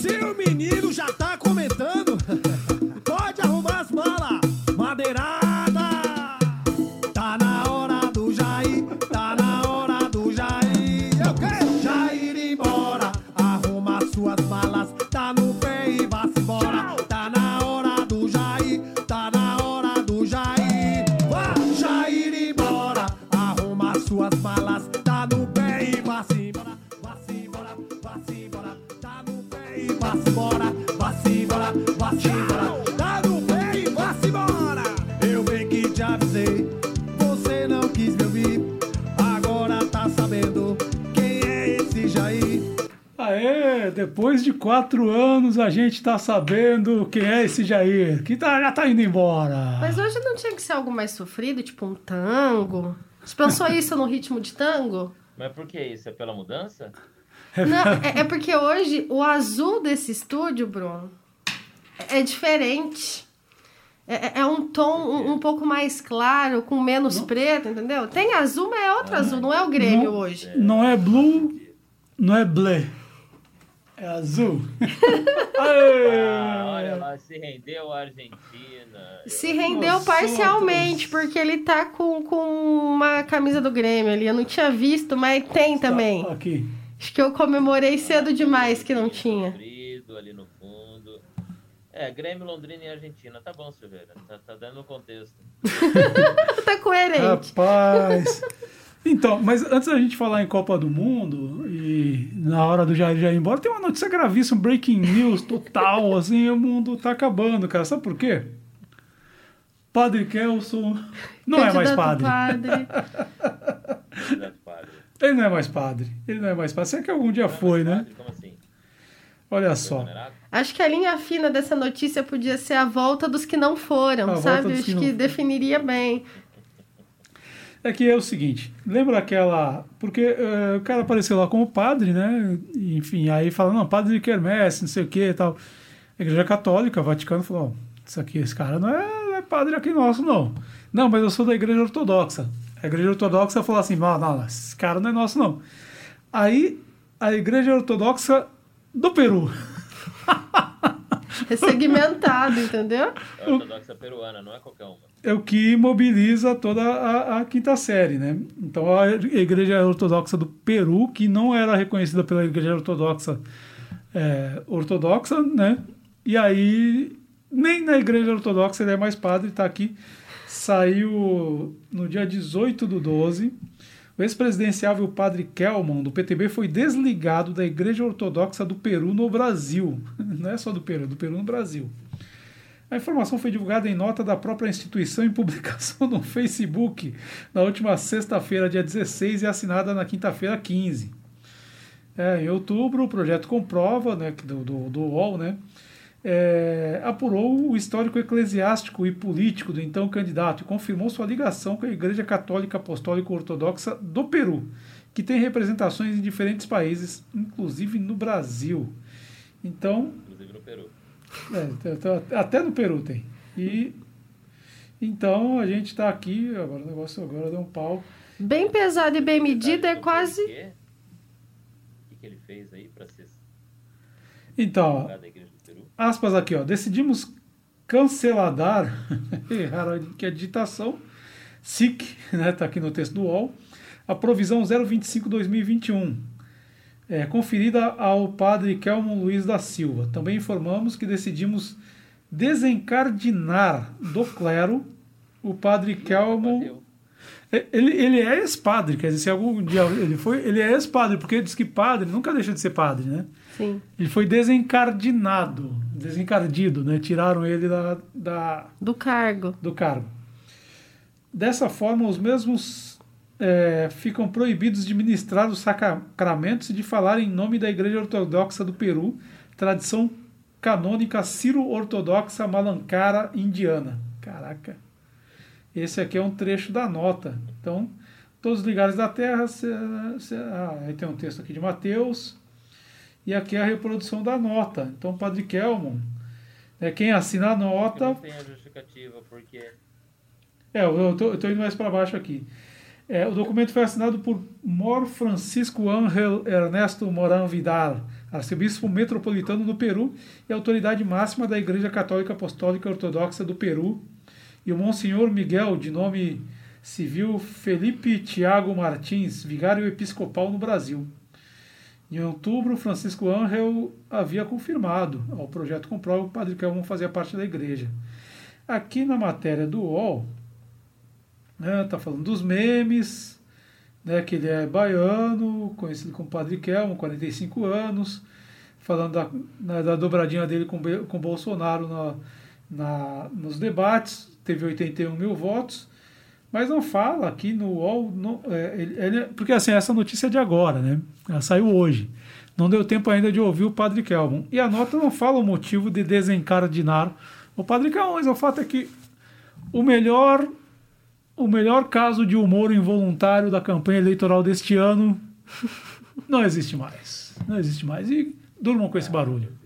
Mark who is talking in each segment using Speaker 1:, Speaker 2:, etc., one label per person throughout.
Speaker 1: Se o menino já tá comentando,
Speaker 2: depois de quatro anos a gente tá sabendo quem é esse Jair, que tá, já tá indo embora.
Speaker 3: Mas hoje não tinha que ser algo mais sofrido, tipo um tango? Você pensou isso no ritmo de tango?
Speaker 4: Mas por que isso? É pela mudança?
Speaker 3: Não, é, é porque hoje o azul desse estúdio, Bruno, é diferente. É, é- é um tom um, um pouco mais claro, com menos preto, entendeu? Tem azul, mas é outro azul, não é o Grêmio
Speaker 2: Não-
Speaker 3: hoje.
Speaker 2: Não é blue, não é blé. É azul.
Speaker 4: Ah, olha lá, se rendeu a Argentina.
Speaker 3: Se rendeu parcialmente, porque ele tá com, com uma camisa do Grêmio ali. Eu não tinha visto, mas tem também.
Speaker 2: Tá, Aqui.
Speaker 3: Acho que eu comemorei cedo demais que não tinha.
Speaker 4: Ali no fundo. É, Grêmio, Londrina e Argentina. Tá bom, Silveira. Tá, tá dando o contexto.
Speaker 3: Tá coerente.
Speaker 2: Rapaz. Então, mas antes da gente falar em Copa do Mundo e na hora do Jair já ir embora, tem uma notícia gravíssima, breaking news total, assim, o mundo tá acabando, cara. Sabe por quê? Padre Kelson não é mais
Speaker 3: Candidato
Speaker 2: padre.
Speaker 3: padre.
Speaker 4: Candidato padre.
Speaker 2: Ele não é mais padre. Ele não é mais padre. Será que algum dia
Speaker 4: Não é
Speaker 2: foi,
Speaker 4: mais
Speaker 2: né?
Speaker 4: padre? Como assim?
Speaker 2: Olha
Speaker 4: Foi
Speaker 2: só.
Speaker 3: Acho que a linha fina dessa notícia podia ser a volta dos que não foram,
Speaker 2: A
Speaker 3: sabe? Acho
Speaker 2: que
Speaker 3: que, definiria bem.
Speaker 2: É que é o seguinte, lembra aquela. Porque eh, o cara apareceu lá como padre, né? Enfim, aí fala, não, padre de quermesse, não sei o que e tal. A Igreja Católica, o Vaticano falou: ó, isso aqui, esse cara não é, não é padre aqui nosso, não. Não, mas eu sou da Igreja Ortodoxa. A Igreja Ortodoxa falou assim: não, não, esse cara não é nosso, não. Aí a Igreja Ortodoxa do Peru.
Speaker 3: Ressegmentado, entendeu?
Speaker 4: É ortodoxa peruana, não é qualquer uma.
Speaker 2: É o que mobiliza toda a, a quinta série, né? Então a Igreja Ortodoxa do Peru, que não era reconhecida pela Igreja Ortodoxa é, ortodoxa, né? E aí nem na Igreja Ortodoxa ele é mais padre, está aqui. Saiu no dia 18 do 12. O ex-presidenciável padre Kelman, do PTB, foi desligado da Igreja Ortodoxa do Peru no Brasil. Não é só do Peru, é do Peru no Brasil. A informação foi divulgada em nota da própria instituição em publicação no Facebook na última sexta-feira, dia 16, e assinada na quinta-feira, 15. É, em outubro, o projeto comprova, né, do, do, do UOL, né, é, apurou o histórico eclesiástico e político do então candidato e confirmou sua ligação com a Igreja Católica Apostólica Ortodoxa do Peru, que tem representações em diferentes países, inclusive no Brasil. Então,
Speaker 4: Inclusive no Peru.
Speaker 2: É, tá- tá- até no Peru tem. E então a gente está aqui, agora o negócio agora deu um pau.
Speaker 3: Bem pesado e bem medido é
Speaker 4: Então,
Speaker 3: quase.
Speaker 4: O que, que ele fez aí pra ser
Speaker 2: Então, aspas aqui, ó, decidimos canceladar, erraram aqui a digitação, SIC, né, tá aqui no texto do UOL, a provisão 025-2021, é, conferida ao padre Kelmon Luiz da Silva. Também informamos que decidimos desencardinar do clero o padre
Speaker 4: Bateu.
Speaker 2: É, Ele, ele é ex-padre, quer dizer, se algum dia ele foi, ele é ex-padre, porque diz que padre nunca deixa de ser padre, né?
Speaker 3: Sim.
Speaker 2: Ele foi desencardinado, desencardido, né? Tiraram ele da, da,
Speaker 3: Do cargo.
Speaker 2: do cargo. Dessa forma, os mesmos é, ficam proibidos de ministrar os sacramentos e de falar em nome da Igreja Ortodoxa do Peru, tradição canônica Ciro-Ortodoxa Malancara Indiana. Caraca. Esse aqui é um trecho da nota. Então, todos os ligares da terra. Se, se, ah, aí tem um texto aqui de Mateus. E aqui é a reprodução da nota. Então, Padre Kelmon, é quem assina a nota.
Speaker 4: não tem a justificativa, porque
Speaker 2: É, eu eu tô indo mais para baixo aqui. É, o documento foi assinado por Mor Francisco Ángel Ernesto Moran Vidal, arcebispo metropolitano do Peru e autoridade máxima da Igreja Católica Apostólica Ortodoxa do Peru, e o Monsenhor Miguel, de nome civil Felipe Tiago Martins, vigário episcopal no Brasil. Em outubro, Francisco Angel havia confirmado ao projeto Comprova que o Padre Kelman fazia parte da igreja. Aqui na matéria do UOL, né, tá falando dos memes, né, que ele é baiano, conhecido como Padre Kelman, 45 anos, falando da, né, da dobradinha dele com, com Bolsonaro na, na, nos debates, teve 81 mil votos, mas não fala aqui no UOL, é, ele, ele, porque assim, essa notícia é de agora, né? Ela saiu hoje. Não deu tempo ainda de ouvir o Padre Kelman. E a nota não fala o motivo de desencardinar o Padre Kelman, mas o fato é que o melhor, o melhor caso de humor involuntário da campanha eleitoral deste ano não existe mais. Não existe mais. E durmam com esse barulho.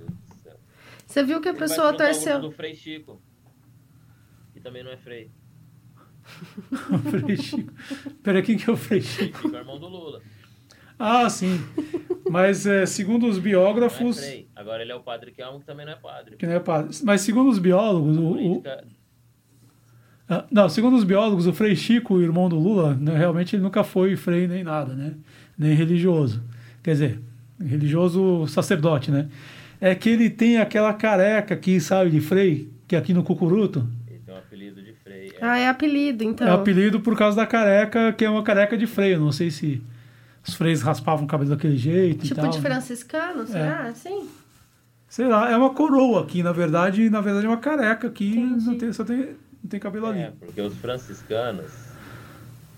Speaker 3: Você viu que a pessoa torceu.
Speaker 4: do Frei Chico, que também não é Frei.
Speaker 2: Frei Chico. Peraí, quem que é o Frei Chico?
Speaker 4: Chico é irmão do Lula.
Speaker 2: Ah, sim. Mas é, segundo os
Speaker 4: Não é
Speaker 2: biógrafos.
Speaker 4: Frei. Agora ele é o padre Kelmo, que também não é padre.
Speaker 2: Que não é padre. Mas segundo os biólogos, o, ah, não, segundo os biólogos, o Frei Chico, o irmão do Lula, né, realmente ele nunca foi frei nem nada, né? Nem religioso. Quer dizer, religioso sacerdote, né? É que ele tem aquela careca aqui, sabe, de frei, que é aqui no Cucuruto.
Speaker 4: Ele tem um apelido de Frei. É.
Speaker 3: Ah, é apelido, então.
Speaker 2: É apelido por causa da careca, que é uma careca de freio. Não sei se os freios raspavam o cabelo daquele jeito e
Speaker 3: Tipo
Speaker 2: tal.
Speaker 3: de
Speaker 2: né?
Speaker 3: franciscano, será? Sim.
Speaker 2: Sei lá, é uma coroa aqui, na verdade, na verdade é uma careca aqui,
Speaker 3: Entendi.
Speaker 2: não tem, só tem, não tem cabelo ali.
Speaker 4: É, porque os franciscanos,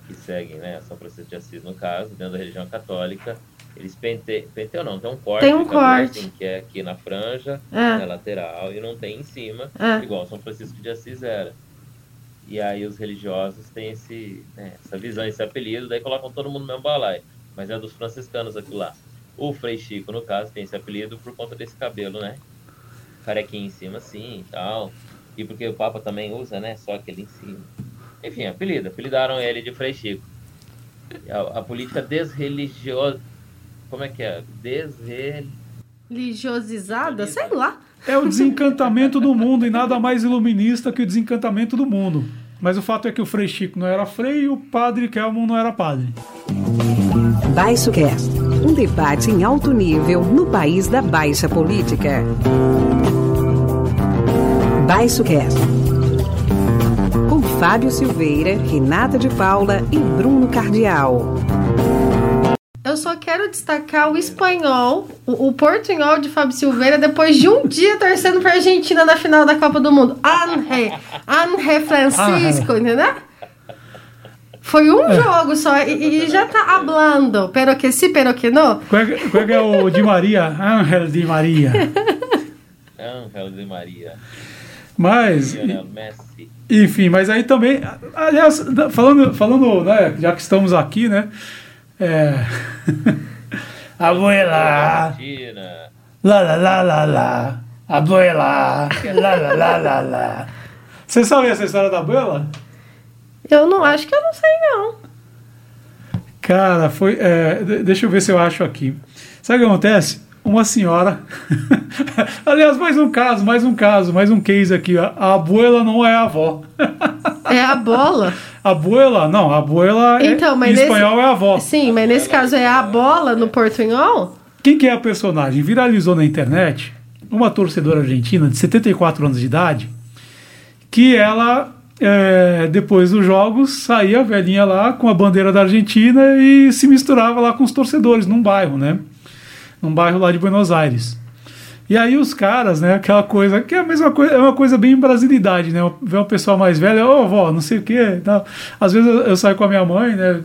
Speaker 4: que seguem, né, São Francisco de Assis, no caso, dentro da religião católica, eles pente, penteiam não, tem um corte.
Speaker 3: Tem um corte.
Speaker 4: assim, que é aqui na franja,
Speaker 3: É.
Speaker 4: na lateral, e não tem em cima,
Speaker 3: É.
Speaker 4: igual São Francisco de Assis era. E aí os religiosos têm esse, né, essa visão, esse apelido, daí colocam todo mundo no mesmo balaio. Mas é dos franciscanos aquilo lá. O Frei Chico, no caso, tem esse apelido por conta desse cabelo, né? Carequinha em cima, assim, e tal. E porque o Papa também usa, né? Só aquele em cima. Enfim, apelido. Apelidaram ele de Frei Chico. A, a política desreligiosa... Como é que é? Desre...
Speaker 3: Religiosizada? Sei lá.
Speaker 2: É o desencantamento do mundo e nada mais iluminista que o desencantamento do mundo. Mas o fato é que o Frei Chico não era frei e o Padre Kelman não era padre.
Speaker 5: Baixo Cast, um debate em alto nível no país da baixa política. Baixo Cast. Com Fábio Silveira, Renata de Paula e Bruno Cardial.
Speaker 3: Eu só quero destacar o espanhol, o, o portunhol de Fábio Silveira, depois de um dia torcendo pra Argentina na final da Copa do Mundo. Ange, Ange Francisco, entendeu? Foi um jogo só e, e já tá hablando. Pero que sí, pero que no.
Speaker 2: Qual é, que- qual é é o Di Maria? Ángel Di Maria.
Speaker 4: Ángel de Maria.
Speaker 2: Mas, enfim, mas aí também, aliás, falando, falando né, já que estamos aqui, né? É... Abuela, lá, lá, lá, lá, lá. Abuela, lá, lá, lá, lá, lá. Você sabe essa história da abuela?
Speaker 3: Eu não acho que eu não sei, não.
Speaker 2: Cara, foi. é, de- deixa eu ver se eu acho aqui. Sabe o que acontece? Uma senhora. Aliás, mais um caso, mais um caso, mais um case aqui. A abuela não é a avó.
Speaker 3: É a bola.
Speaker 2: Abuela, não, a abuela é-
Speaker 3: Então, mas
Speaker 2: em
Speaker 3: nesse-
Speaker 2: espanhol é a avó.
Speaker 3: Sim, mas nesse caso é a bola no portunhol?
Speaker 2: Quem que é a personagem? Viralizou na internet uma torcedora argentina de 74 anos de idade que ela, é, depois dos jogos, saía a velhinha lá com a bandeira da Argentina e se misturava lá com os torcedores num bairro, né? Num bairro lá de Buenos Aires. E aí os caras, né, aquela coisa, que é a mesma coisa, é uma coisa bem brasilidade, né? Ver uma pessoa mais velha, ô vó, não sei o quê, tal. Às vezes eu, eu saio com a minha mãe, né?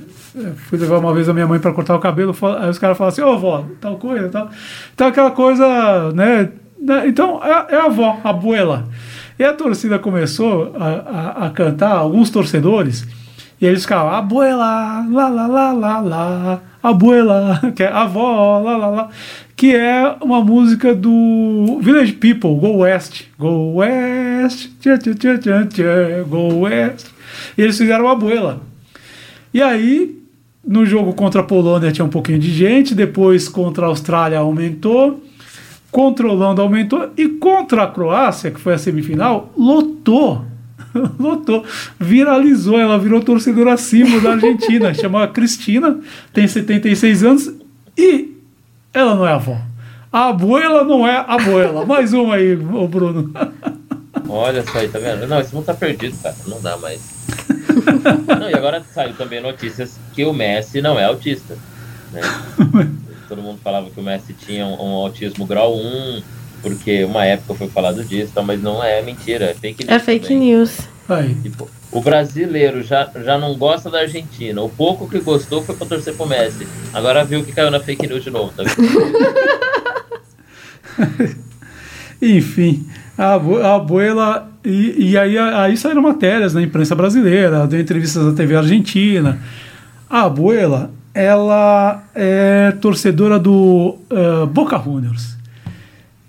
Speaker 2: Fui levar uma vez a minha mãe para cortar o cabelo, aí os caras falam assim, ô vó, tal coisa, tal. Então aquela coisa, né? né, Então é, é a avó, a abuela. E a torcida começou a, a, a cantar, alguns torcedores, e eles ficavam, abuela, lá, lá, lá, lá, lá, abuela, que é avó, lá, lá, lá, que é uma música do Village People, Go West, Go West, tchá, tchá, tchá, tchá, Go West. E eles fizeram a abuela. E aí, no jogo contra a Polônia tinha um pouquinho de gente, depois contra a Austrália aumentou, controlando, aumentou. E contra a Croácia, que foi a semifinal, lotou. lotou. Viralizou, ela virou torcedora acima da Argentina. Chama Cristina, tem 76 anos e ela não é avó. A abuela não é a abuela. Mais uma aí, ô Bruno.
Speaker 4: Olha só aí, tá vendo? Não, esse mundo tá perdido, cara. Não dá mais. não, e agora saiu também notícias que o Messi não é autista. Né? Todo mundo falava que o Messi tinha um, um autismo grau 1, porque uma época foi falado disso, mas não é mentira, é fake news.
Speaker 3: É fake também. news.
Speaker 2: Aí.
Speaker 4: Tipo, o brasileiro já, já não gosta da Argentina. O pouco que gostou foi pra torcer pro Messi. Agora viu que caiu na fake news de novo, tá?
Speaker 2: Enfim, a, a abuela. E, e aí, aí saíram matérias na imprensa brasileira, deu entrevistas na TV Argentina. A abuela, ela é torcedora do uh, Boca Juniors.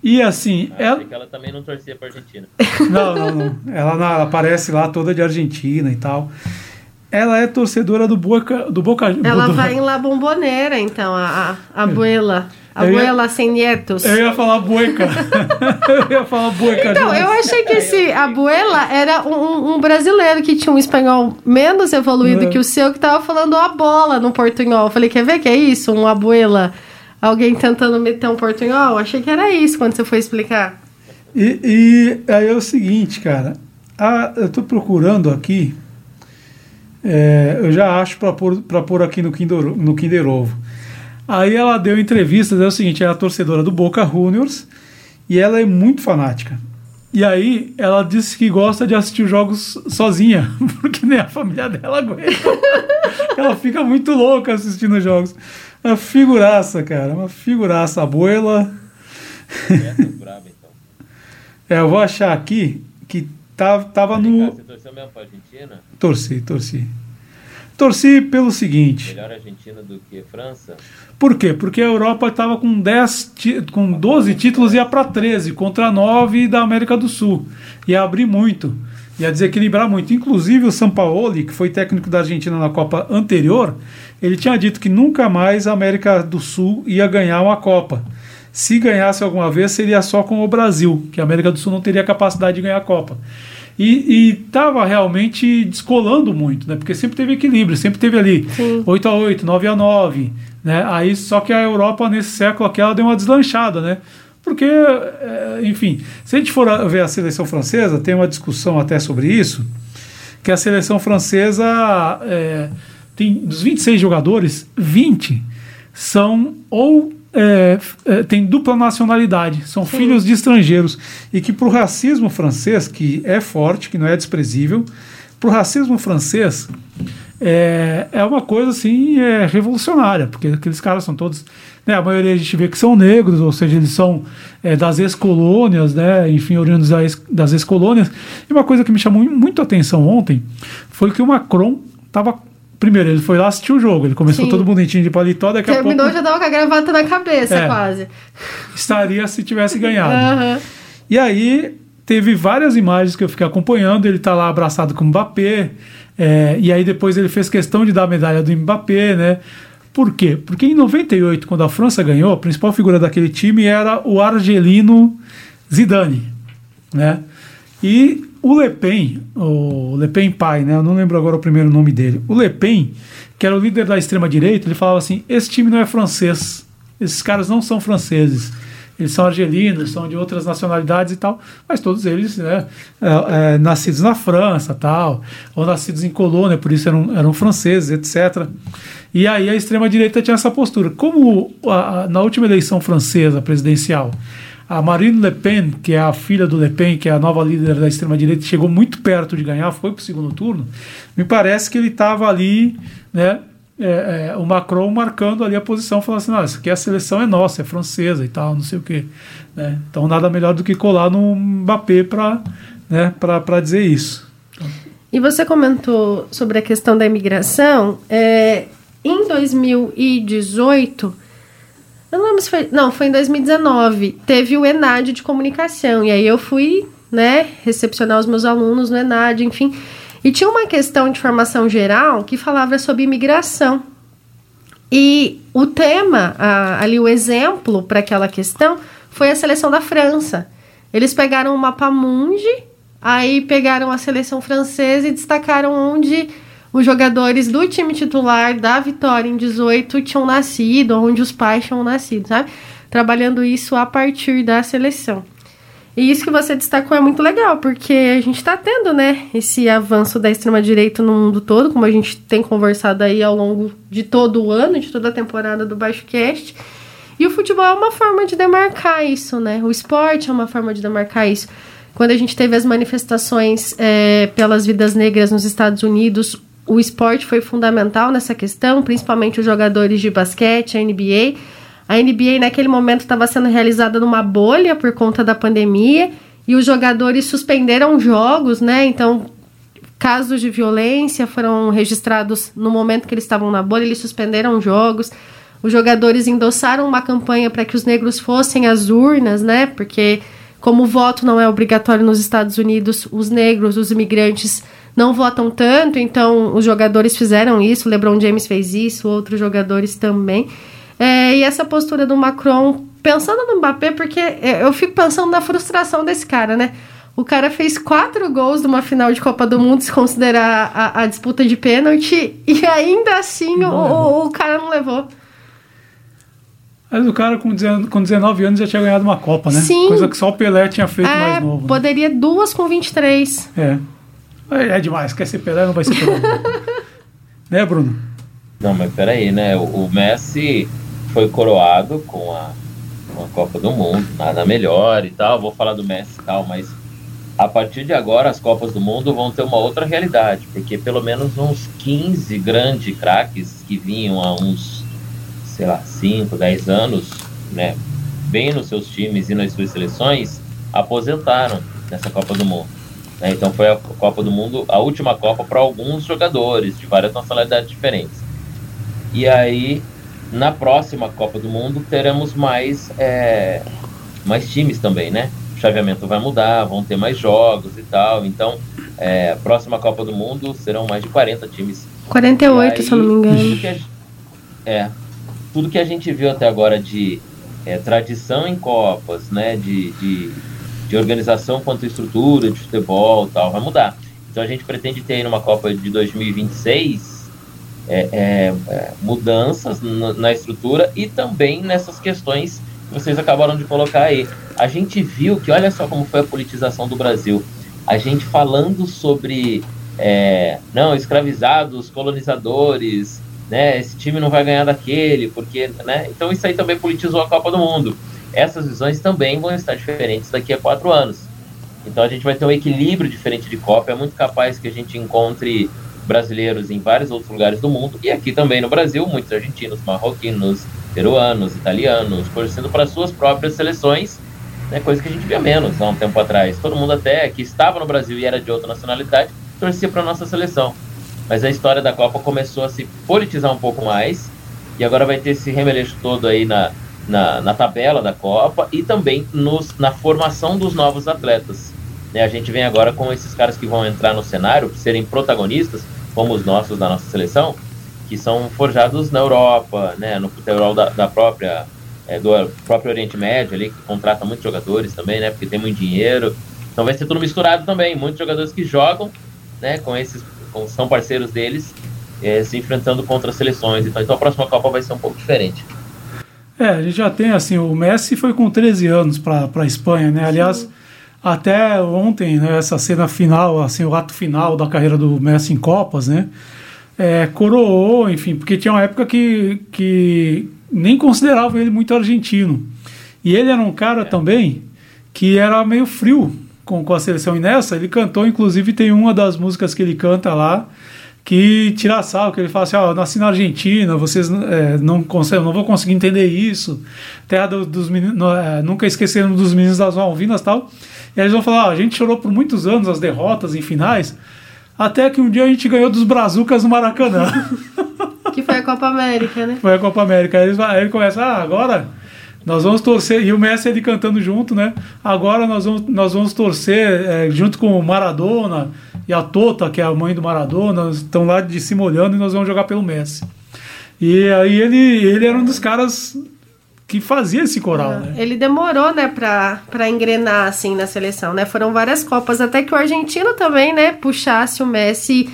Speaker 2: E assim.
Speaker 4: Ah, ela... ela também não torcia pra Argentina.
Speaker 2: Não, não, não. Ela, ela aparece lá toda de Argentina e tal. Ela é torcedora do Boca. Do Boca
Speaker 3: ela
Speaker 2: do...
Speaker 3: vai em La Bombonera, então, a, a abuela. Abuela ia, sem netos.
Speaker 2: Eu ia falar bueca. eu ia falar bueca.
Speaker 3: Então, eu achei que esse abuela era um, um, brasileiro que tinha um espanhol menos evoluído é. que o seu, que tava falando a bola no portunhol. Eu falei, quer ver que é isso? Um abuela, alguém tentando meter um portunhol? Achei que era isso quando você foi explicar.
Speaker 2: E, e aí é o seguinte, cara. A, eu tô procurando aqui. É, eu já acho para pôr, pra pôr aqui no Kinder, no Kinder Ovo. Aí ela deu entrevistas, é o seguinte, ela é a torcedora do Boca Juniors e ela é muito fanática. E aí ela disse que gosta de assistir jogos sozinha, porque nem a família dela aguenta. ela fica muito louca assistindo jogos. Uma figuraça, cara, uma figuraça. A abuela. é, eu vou achar aqui que tava, tava no.
Speaker 4: Você torceu mesmo pra Argentina?
Speaker 2: Torci, torci. Torci pelo seguinte.
Speaker 4: Melhor Argentina do que França?
Speaker 2: Por quê? Porque a Europa estava com 10, com 12 títulos e ia para 13 contra 9 da América do Sul. Ia abrir muito, ia desequilibrar muito. Inclusive o Sampaoli, que foi técnico da Argentina na Copa anterior, ele tinha dito que nunca mais a América do Sul ia ganhar uma Copa. Se ganhasse alguma vez, seria só com o Brasil, que a América do Sul não teria capacidade de ganhar a Copa. E estava realmente descolando muito, né? Porque sempre teve equilíbrio, sempre teve ali Sim. 8 a 8 9 a 9 né? Aí, só que a Europa, nesse século aqui, ela deu uma deslanchada, né? Porque, é, enfim, se a gente for ver a seleção francesa, tem uma discussão até sobre isso, que a seleção francesa é, tem dos 26 jogadores, 20 são ou é, é, tem dupla nacionalidade, são Sim. filhos de estrangeiros. E que para o racismo francês, que é forte, que não é desprezível, para o racismo francês é, é uma coisa assim é, revolucionária, porque aqueles caras são todos. Né, a maioria a gente vê que são negros, ou seja, eles são é, das ex-colônias, né, enfim, oriundos das ex-colônias. E uma coisa que me chamou muito a atenção ontem foi que o Macron estava Primeiro, ele foi lá assistir o jogo, ele começou Sim. todo bonitinho de paletó, daqui
Speaker 3: Terminou,
Speaker 2: a pouco...
Speaker 3: já tava com a gravata na cabeça, é, quase.
Speaker 2: Estaria se tivesse ganhado. Uhum. E aí, teve várias imagens que eu fiquei acompanhando, ele tá lá abraçado com o Mbappé, é, e aí depois ele fez questão de dar a medalha do Mbappé, né? Por quê? Porque em 98, quando a França ganhou, a principal figura daquele time era o argelino Zidane, né? E o Le Pen, o Le Pen pai, né? Eu não lembro agora o primeiro nome dele. O Le Pen, que era o líder da extrema direita, ele falava assim: esse time não é francês, esses caras não são franceses. Eles são argelinos, são de outras nacionalidades e tal, mas todos eles né, é, é, nascidos na França, tal, ou nascidos em colônia, por isso eram, eram franceses, etc. E aí a extrema direita tinha essa postura. Como a, a, na última eleição francesa presidencial a Marine Le Pen, que é a filha do Le Pen, que é a nova líder da extrema-direita, chegou muito perto de ganhar, foi para o segundo turno. Me parece que ele estava ali, né? É, é, o Macron marcando ali a posição, falando assim: não, isso aqui a seleção é nossa, é francesa e tal, não sei o quê. Né? Então, nada melhor do que colar no Mbappé para né, dizer isso.
Speaker 3: E você comentou sobre a questão da imigração. É, em 2018 eu não lembro se foi. Não, foi em 2019. Teve o ENAD de comunicação. E aí eu fui, né, recepcionar os meus alunos no ENAD, enfim. E tinha uma questão de formação geral que falava sobre imigração. E o tema, a, ali o exemplo para aquela questão foi a seleção da França. Eles pegaram o mapa mundi, aí pegaram a seleção francesa e destacaram onde os jogadores do time titular da Vitória em 18 tinham nascido, onde os pais tinham nascido, sabe? Trabalhando isso a partir da seleção. E isso que você destacou é muito legal, porque a gente está tendo, né, esse avanço da extrema-direita no mundo todo, como a gente tem conversado aí ao longo de todo o ano, de toda a temporada do Baixo Cast. E o futebol é uma forma de demarcar isso, né? O esporte é uma forma de demarcar isso. Quando a gente teve as manifestações é, pelas vidas negras nos Estados Unidos, o esporte foi fundamental nessa questão, principalmente os jogadores de basquete, a NBA. A NBA naquele momento estava sendo realizada numa bolha por conta da pandemia e os jogadores suspenderam jogos, né? Então, casos de violência foram registrados no momento que eles estavam na bolha, eles suspenderam jogos. Os jogadores endossaram uma campanha para que os negros fossem às urnas, né? Porque como o voto não é obrigatório nos Estados Unidos, os negros, os imigrantes não votam tanto, então os jogadores fizeram isso, LeBron James fez isso, outros jogadores também. É, e essa postura do Macron, pensando no Mbappé, porque eu fico pensando na frustração desse cara, né? O cara fez quatro gols numa final de Copa do Mundo, se considerar a, a disputa de pênalti, e ainda assim o, o, cara não levou.
Speaker 2: Mas o cara com 19 anos já tinha ganhado uma Copa, né?
Speaker 3: Sim.
Speaker 2: Coisa que só o Pelé tinha feito
Speaker 3: é,
Speaker 2: mais novo. Né?
Speaker 3: Poderia duas com 23.
Speaker 2: É. É demais, quer ser Pelé, não vai ser Pelé. né, Bruno?
Speaker 4: Não, mas peraí, né? O Messi foi coroado com a, com a Copa do Mundo, nada melhor e tal. Vou falar do Messi e tal, mas a partir de agora as Copas do Mundo vão ter uma outra realidade, porque pelo menos uns 15 grandes craques que vinham há uns, sei lá, 5, 10 anos, né, bem nos seus times e nas suas seleções, aposentaram nessa Copa do Mundo. Né? Então foi a Copa do Mundo, a última Copa para alguns jogadores de várias nacionalidades diferentes. E aí na próxima Copa do Mundo teremos mais, é, mais times também, né? O chaveamento vai mudar, vão ter mais jogos e tal. Então, é, próxima Copa do Mundo serão mais de 40 times.
Speaker 3: 48, aí, se eu não me engano.
Speaker 4: Tudo que a, é, tudo que a gente viu até agora de é, tradição em Copas, né? De, de, de organização quanto estrutura de futebol tal, vai mudar. Então a gente pretende ter aí numa Copa de 2026 é, é, é, mudanças na, estrutura e também nessas questões que vocês acabaram de colocar aí. A gente viu que, olha só como foi a politização do Brasil. A gente falando sobre, é, não, escravizados, colonizadores, né, esse time não vai ganhar daquele, porque, né, então isso aí também politizou a Copa do Mundo. Essas visões também vão estar diferentes daqui a quatro anos. Então a gente vai ter um equilíbrio diferente de Copa. É muito capaz que a gente encontre brasileiros em vários outros lugares do mundo e aqui também no Brasil, muitos argentinos, marroquinos, peruanos, italianos, torcendo para suas próprias seleções, né, coisa que a gente via menos há um tempo atrás. Todo mundo até que estava no Brasil e era de outra nacionalidade torcia para nossa seleção. Mas a história da Copa começou a se politizar um pouco mais e agora vai ter esse remeleixo todo aí na, na, na tabela da Copa e também nos, na formação dos novos atletas. Né, a gente vem agora com esses caras que vão entrar no cenário, serem protagonistas, como os nossos da nossa seleção, que são forjados na Europa, né, no futebol da, da própria é, do próprio Oriente Médio ali, que contrata muitos jogadores também, né, porque tem muito dinheiro. Então vai ser tudo misturado também, muitos jogadores que jogam, né, com esses, com, são parceiros deles, é, se enfrentando contra seleções. Então, então a próxima Copa vai ser um pouco diferente.
Speaker 2: É, a gente já tem assim, o Messi foi com 13 anos para a Espanha, né? Aliás, até ontem, né, essa cena final, assim, o ato final da carreira do Messi em Copas, né? É, coroou, enfim, porque tinha uma época que, que nem considerava ele muito argentino. E ele era um cara também que era meio frio com, com a seleção. E nessa, ele cantou, inclusive, tem uma das músicas que ele canta lá, que tira sal, que ele fala assim, ó, oh, nasci na Argentina, vocês é, não conseguem, não vou conseguir entender isso. Terra do, dos meninos, é, nunca esqueceram dos meninos das Malvinas tal. E eles vão falar: ah, a gente chorou por muitos anos as derrotas em finais, até que um dia a gente ganhou dos Brazucas no Maracanã.
Speaker 3: Que foi a Copa América, né?
Speaker 2: Foi a Copa América. Aí, eles, aí ele começa: ah, agora nós vamos torcer. E o Messi ele cantando junto, né? Agora nós vamos, nós vamos torcer é, junto com o Maradona e a Tota, que é a mãe do Maradona, estão lá de cima olhando e nós vamos jogar pelo Messi. E aí ele, ele era um dos caras que fazia esse coral,
Speaker 3: É,
Speaker 2: né?
Speaker 3: Ele demorou, né, pra, pra engrenar, assim, na seleção, né? Foram várias Copas, até que o argentino também, né, puxasse o Messi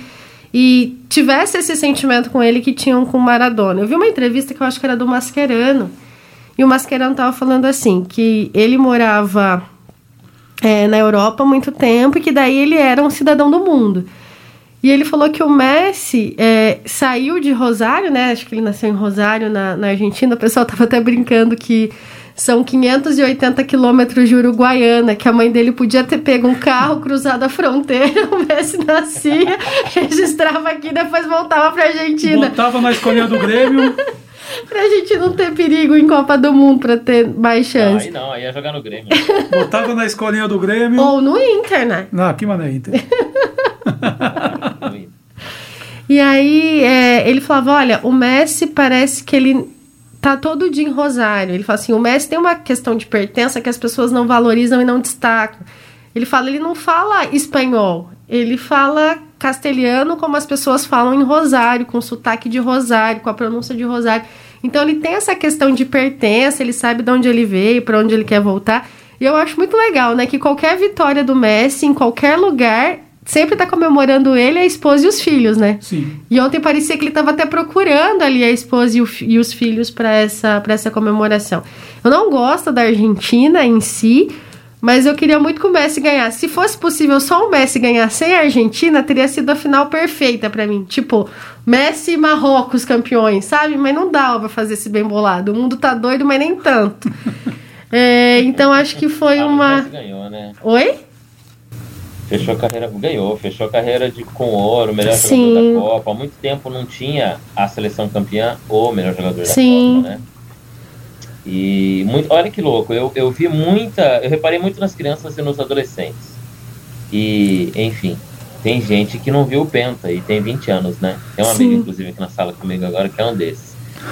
Speaker 3: e tivesse esse sentimento com ele que tinham com o Maradona. Eu vi uma entrevista que eu acho que era do Mascherano, e o Mascherano tava falando assim, que ele morava é, na Europa há muito tempo e que daí ele era um cidadão do mundo. E ele falou que o Messi é, saiu de Rosário, né? Acho que ele nasceu em Rosário, na, na Argentina. O pessoal tava até brincando que são 580 quilômetros de Uruguaiana, que a mãe dele podia ter pego um carro, cruzado a fronteira, o Messi nascia, registrava aqui, depois voltava pra Argentina.
Speaker 2: Botava na escolinha do Grêmio.
Speaker 3: Pra gente não ter perigo em Copa do Mundo, pra ter mais chance.
Speaker 4: aí não, aí ia jogar no Grêmio.
Speaker 2: Botava na escolinha do Grêmio.
Speaker 3: Ou no Inter, né?
Speaker 2: Não, que mané Inter.
Speaker 3: E aí é, ele falava: olha, o Messi parece que ele tá todo dia em Rosário. Ele fala assim: o Messi tem uma questão de pertença que as pessoas não valorizam e não destacam. Ele fala: ele não fala espanhol, ele fala castelhano como as pessoas falam em Rosário, com sotaque de Rosário, com a pronúncia de Rosário. Então ele tem essa questão de pertença, ele sabe de onde ele veio, para onde ele quer voltar. E eu acho muito legal, né, que qualquer vitória do Messi em qualquer lugar sempre tá comemorando ele, a esposa e os filhos, né?
Speaker 2: Sim.
Speaker 3: E ontem parecia que ele estava até procurando ali a esposa e, o e os filhos para essa, pra essa comemoração. Eu não gosto da Argentina em si, mas eu queria muito que o Messi ganhasse. Se fosse possível só o Messi ganhar sem a Argentina, teria sido a final perfeita para mim. Tipo, Messi e Marrocos campeões, sabe? Mas não dá pra fazer esse bem bolado. O mundo tá doido, mas nem tanto. É, então acho que foi
Speaker 4: Ah,
Speaker 3: uma.
Speaker 4: Messi ganhou, né?
Speaker 3: Oi?
Speaker 4: Fechou a carreira, ganhou, fechou a carreira de, com ouro, melhor
Speaker 3: Sim.
Speaker 4: jogador da Copa. Há muito tempo não tinha a seleção campeã ou melhor jogador
Speaker 3: Sim.
Speaker 4: da Copa, né? E muito, olha que louco, eu, eu vi muita, eu reparei muito nas crianças e nos adolescentes. E, enfim, tem gente que não viu o Penta e tem 20 anos, né? Tem um
Speaker 3: Sim.
Speaker 4: amigo, inclusive, aqui na sala comigo agora que é um desses.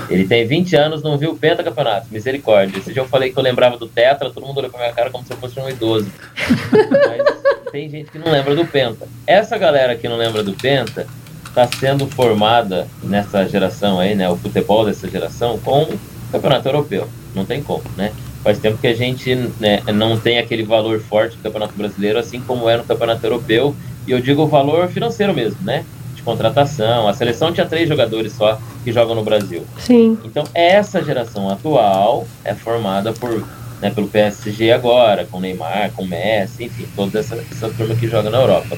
Speaker 4: Ele tem 20 anos, não viu o Penta Campeonato, misericórdia. Esse dia eu falei que eu lembrava do Tetra, todo mundo olhou pra minha cara como se eu fosse um idoso. Mas tem gente que não lembra do Penta. Essa galera que não lembra do Penta está sendo formada nessa geração aí, né? O futebol dessa geração com o campeonato europeu. Não tem como, né? Faz tempo que a gente né, não tem aquele valor forte do campeonato brasileiro, assim como é no campeonato europeu. E eu digo o valor financeiro mesmo, né? Contratação. A seleção tinha três jogadores só que jogam no Brasil.
Speaker 3: Sim.
Speaker 4: Então, essa geração atual é formada por, né, pelo PSG agora, com Neymar, com Messi, enfim, toda essa, essa turma que joga na Europa.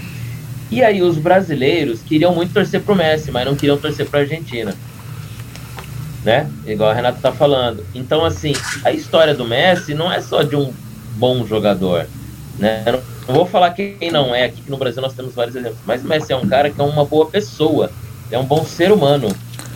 Speaker 4: E aí, os brasileiros queriam muito torcer pro Messi, mas não queriam torcer pra Argentina. Né? Igual a Renata tá falando. Então, assim, a história do Messi não é só de um bom jogador. Né? Eu não vou falar quem não é, aqui no Brasil nós temos vários exemplos, mas o Messi é um cara que é uma boa pessoa, é um bom ser humano.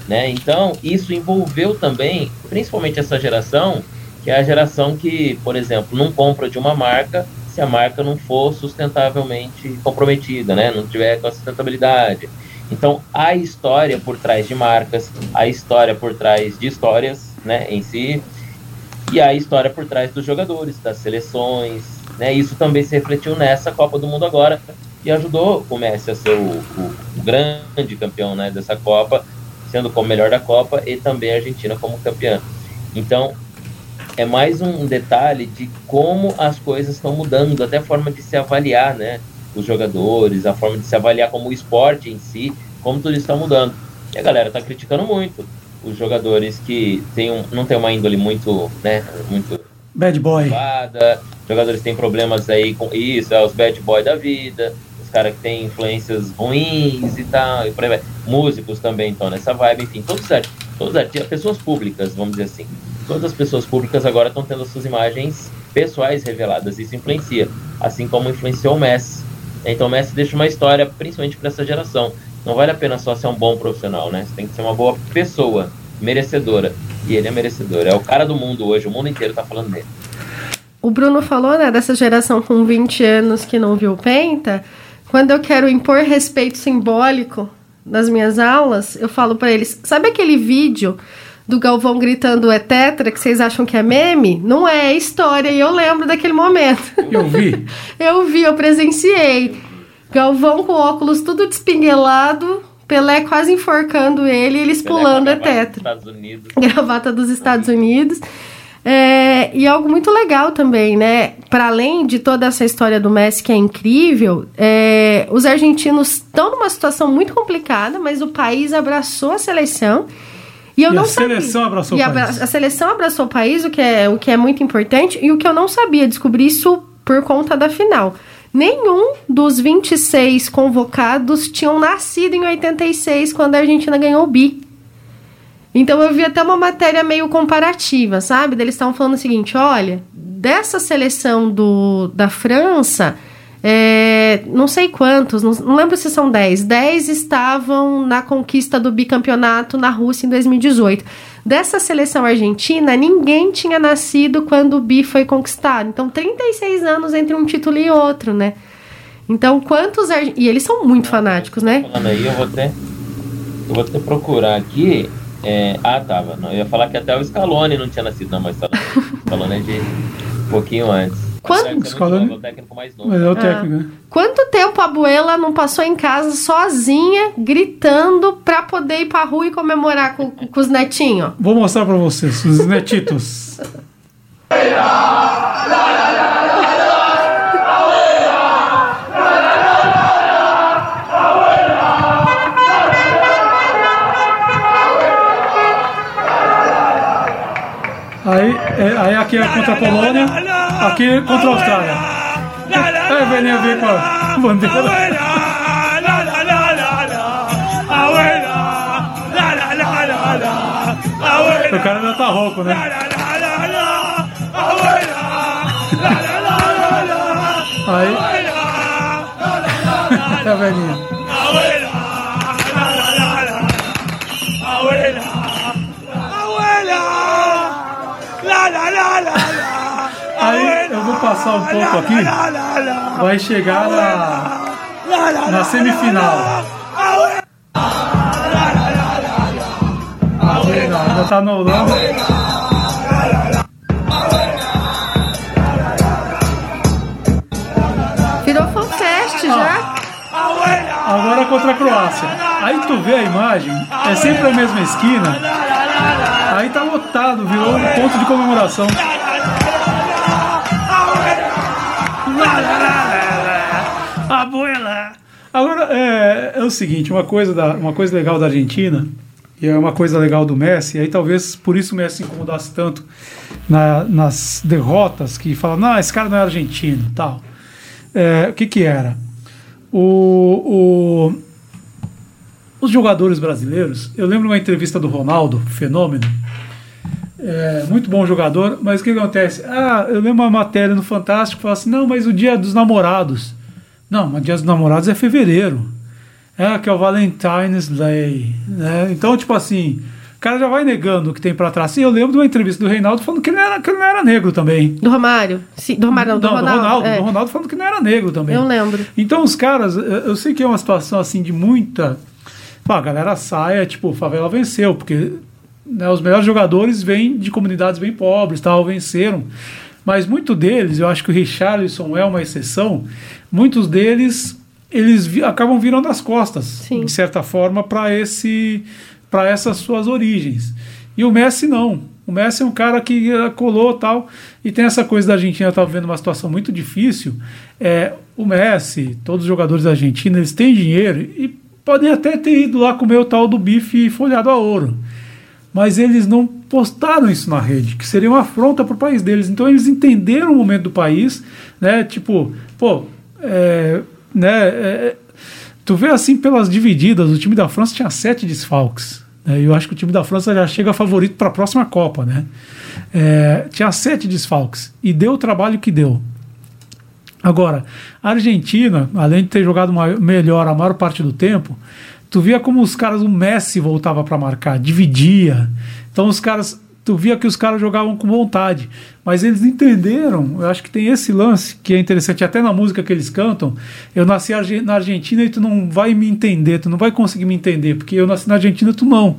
Speaker 4: Né? Então, isso envolveu também, principalmente essa geração, que é a geração que, por exemplo, não compra de uma marca se a marca não for sustentavelmente comprometida, né? não tiver com a sustentabilidade. Então, a história por trás de marcas, a história por trás de histórias né, em si, e a história por trás dos jogadores, das seleções. Né? Isso também se refletiu nessa Copa do Mundo agora e ajudou o Messi a ser o, o- grande campeão né, dessa Copa, sendo como melhor da Copa e também a Argentina como campeã. Então, é mais um detalhe de como as coisas estão mudando, até a forma de se avaliar, né? Os jogadores, a forma de se avaliar como o esporte em si, como tudo está mudando. E a galera tá criticando muito os jogadores que tem um, não tem uma índole muito, né, muito
Speaker 2: Bad boy.
Speaker 4: elevada, jogadores têm problemas aí com isso, é os bad boy da vida, os caras que têm influências ruins e tal, e por aí vai. Músicos também estão nessa vibe, enfim, todos os artistas, todos os artistas, pessoas públicas, vamos dizer assim. Todas as pessoas públicas agora estão tendo as suas imagens pessoais reveladas, isso influencia, assim como influenciou o Messi. Então o Messi deixa uma história, principalmente para essa geração. Não vale a pena só ser um bom profissional, né? Você tem que ser uma boa pessoa, merecedora. E ele é merecedor. É o cara do mundo hoje, o mundo inteiro tá falando dele.
Speaker 3: O Bruno falou, né, dessa geração com 20 anos que não viu Penta. Quando eu quero impor respeito simbólico nas minhas aulas, eu falo pra eles: sabe aquele vídeo do Galvão gritando é tetra que vocês acham que é meme? Não é, é história. E eu lembro daquele momento.
Speaker 2: Eu vi.
Speaker 3: Eu vi, eu presenciei. Galvão com óculos tudo despinguelado, Pelé quase enforcando ele e eles pulando é
Speaker 4: Pelé a gravata dos
Speaker 3: tetra
Speaker 4: Estados Unidos.
Speaker 3: gravata dos Estados Unidos. É, e algo muito legal também, né? Para além de toda essa história do Messi que é incrível, é, os argentinos estão numa situação muito complicada, mas o país abraçou a seleção. E eu
Speaker 2: E
Speaker 3: não
Speaker 2: a
Speaker 3: sabia.
Speaker 2: seleção abraçou o
Speaker 3: E a,
Speaker 2: país.
Speaker 3: a seleção abraçou o país, o que, é, o que é muito importante, e o que eu não sabia, descobri isso por conta da final. Nenhum dos 26 convocados tinham nascido em 86, quando a Argentina ganhou o bi. Então eu vi até uma matéria meio comparativa, sabe? Eles estavam falando o seguinte: olha, dessa seleção do, da França, é, não sei quantos, não, não lembro se são 10. 10 estavam na conquista do bicampeonato na Rússia em 2018. Dessa seleção argentina, ninguém tinha nascido quando o bi foi conquistado. Então, 36 anos entre um título e outro, né? Então, quantos. E eles são muito fanáticos, né?
Speaker 4: Aí, eu vou até, eu vou até procurar aqui. é, ah, tava. Não, eu ia falar que até o Scaloni não tinha nascido, não, mas o Scaloni é de um pouquinho antes.
Speaker 2: Scaloni-
Speaker 4: novo, é o técnico mais novo.
Speaker 2: Mas é o
Speaker 3: Ah.
Speaker 2: técnico, né?
Speaker 3: Quanto tempo a Abuela não passou em casa sozinha, gritando pra poder ir pra rua e comemorar com, com os netinhos?
Speaker 2: Vou mostrar pra vocês, os netitos. Aí, é, aí aqui é contra a Polônia, aqui é contra a Austrália. Aí velhinha vem com a bandeira. O cara ainda tá rouco, né? Aí. É a. passar um pouco aqui. Vai chegar na, na semifinal. Ainda tá na Holanda.
Speaker 3: Virou fanfest já.
Speaker 2: Agora contra a Croácia. Aí tu vê a imagem, é sempre a mesma esquina. Aí tá lotado, virou um ponto de comemoração. Agora, é, é o seguinte, uma coisa, da, uma coisa legal da Argentina, e é uma coisa legal do Messi, aí talvez por isso o Messi se incomodasse tanto na- nas derrotas, que fala, não, esse cara não é argentino, tal. É, o que que era? O, o- os jogadores brasileiros, eu lembro uma entrevista do Ronaldo, fenômeno, é, muito bom jogador, mas o que acontece? Ah, eu lembro uma matéria no Fantástico, fala assim, não, mas o dia dos namorados. Não, mas dia dos namorados é fevereiro. É, que é o Valentine's Day. Né? Então, tipo assim, o cara já vai negando o que tem pra trás. E eu lembro de uma entrevista do Reinaldo falando que ele não era, que ele não era negro também.
Speaker 3: Do Romário. Sim, do Romário, não, do
Speaker 2: Não,
Speaker 3: Ronaldo.
Speaker 2: do Ronaldo.
Speaker 3: é.
Speaker 2: Do Ronaldo falando que não era negro também.
Speaker 3: Eu lembro.
Speaker 2: Então os caras, eu eu sei que é uma situação assim de muita. Pô, a galera sai, é tipo, favela venceu, porque né, os melhores jogadores vêm de comunidades bem pobres, tal, venceram. Mas muito deles, eu acho que o Richarlison é uma exceção, muitos deles eles vi- acabam virando as costas,
Speaker 3: Sim.
Speaker 2: de certa forma, para esse para essas suas origens. E o Messi não. O Messi é um cara que eh, colou tal. E tem essa coisa da Argentina estar vivendo uma situação muito difícil. É, o Messi, todos os jogadores da Argentina, eles têm dinheiro e podem até ter ido lá comer o tal do bife folhado a ouro. Mas eles não postaram isso na rede, que seria uma afronta para o país deles. Então eles entenderam o momento do país, né? Tipo, pô, é, né? é, tu vê assim pelas divididas, o time da França tinha sete desfalques. Né? Eu acho que o time da França já chega favorito para a próxima Copa, né? É, tinha sete desfalques e deu o trabalho que deu. Agora, a Argentina, além de ter jogado melhor a maior parte do tempo, tu via como os caras, o Messi voltava para marcar, dividia. Então os caras, tu via que os caras jogavam com vontade, mas eles entenderam. Eu acho que tem esse lance que é interessante até na música que eles cantam. Eu nasci na Argentina e tu não vai me entender, tu não vai conseguir me entender, porque eu nasci na Argentina, tu não.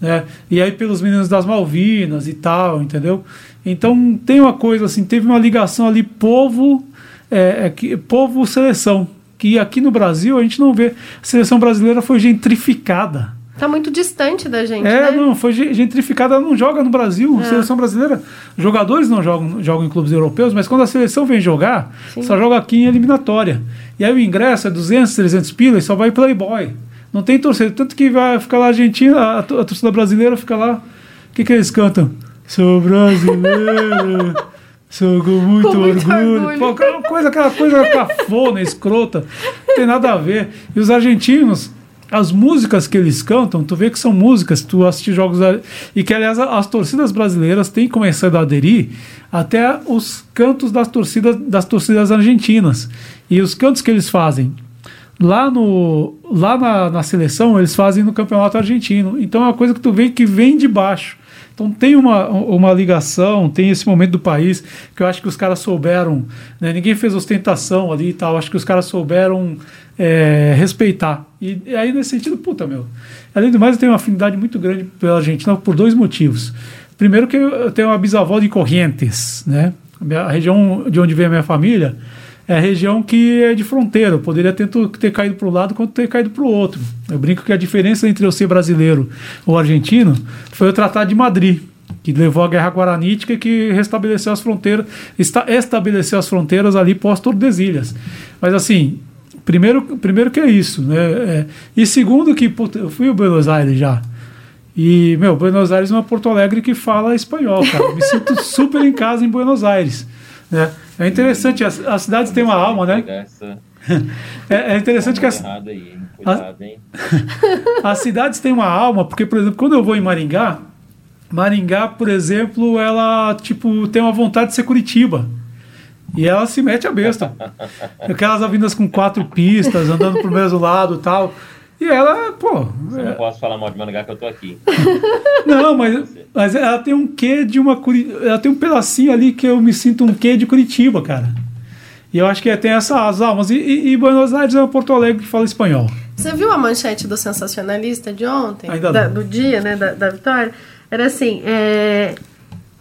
Speaker 2: Né? E aí pelos meninos das Malvinas e tal, entendeu? Então tem uma coisa assim, teve uma ligação ali povo é, é que povo seleção que aqui no Brasil a gente não vê a seleção brasileira foi gentrificada
Speaker 3: Tá muito distante da gente,
Speaker 2: É,
Speaker 3: né?
Speaker 2: não, foi ge- gentrificada, ela não joga no Brasil. A seleção brasileira, jogadores não jogam, jogam em clubes europeus, mas quando a seleção vem jogar, só joga aqui em eliminatória. E aí o ingresso é 200, 300 pilas, só vai Playboy. Não tem torcida. Tanto que vai ficar lá a Argentina, a, a torcida brasileira fica lá. O que, que eles cantam? Sou brasileiro. Sou com muito,
Speaker 3: Com muito
Speaker 2: orgulho.
Speaker 3: orgulho.
Speaker 2: Pô, aquela coisa, aquela coisa cafona, escrota. Não tem nada a ver. E os argentinos, as músicas que eles cantam, tu vê que são músicas, tu assiste jogos. E que, aliás, as torcidas brasileiras têm começado a aderir até os cantos das torcidas, das torcidas argentinas. E os cantos que eles fazem lá no lá na, na seleção eles fazem no campeonato argentino então é uma coisa que tu vê que vem de baixo então tem uma, uma ligação tem esse momento do país que eu acho que os caras souberam né? ninguém fez ostentação ali e tal. Acho que os caras souberam é, respeitar. E, e aí nesse sentido puta meu. Além do mais eu tenho uma afinidade muito grande pela Argentina por dois motivos. Primeiro que eu tenho uma bisavó de Corrientes né? A, minha- a região de onde vem a minha família é a região que é de fronteira. Eu poderia tanto ter caído para um lado quanto ter caído para o outro. Eu brinco que a diferença entre eu ser brasileiro ou argentino foi o Tratado de Madrid, que levou à Guerra Guaranítica e que restabeleceu as fronteiras, esta- estabeleceu as fronteiras ali pós-Tordesilhas. Mas assim, primeiro, primeiro que é isso, né? É, e segundo que puta, eu fui a Buenos Aires já. E, meu, Buenos Aires é uma Porto Alegre que fala espanhol, cara. Me sinto super em casa em Buenos Aires. Né? É interessante, as, as cidades têm uma alma, né?
Speaker 4: Essa
Speaker 2: É, é interessante que as,
Speaker 4: errada aí? Cuidado, hein?
Speaker 2: as cidades têm uma alma, porque, por exemplo, quando eu vou em Maringá, Maringá, por exemplo, ela tipo tem uma vontade de ser Curitiba. E ela se mete a besta. Aquelas avenidas com quatro pistas, andando pro mesmo lado e tal. E ela, pô.
Speaker 4: Eu
Speaker 2: é-
Speaker 4: não posso falar mal de Maringá que eu tô aqui.
Speaker 2: não, mas, mas ela tem um quê de uma. Curi- Ela tem um pedacinho ali que eu me sinto um quê de Curitiba, cara. E eu acho que tem essas almas. E, e, e Buenos Aires é uma Porto Alegre que fala espanhol.
Speaker 3: Você viu a manchete do sensacionalista de ontem?
Speaker 2: Ainda
Speaker 3: Da-
Speaker 2: não.
Speaker 3: do dia, né? Da, da vitória? Era assim: é,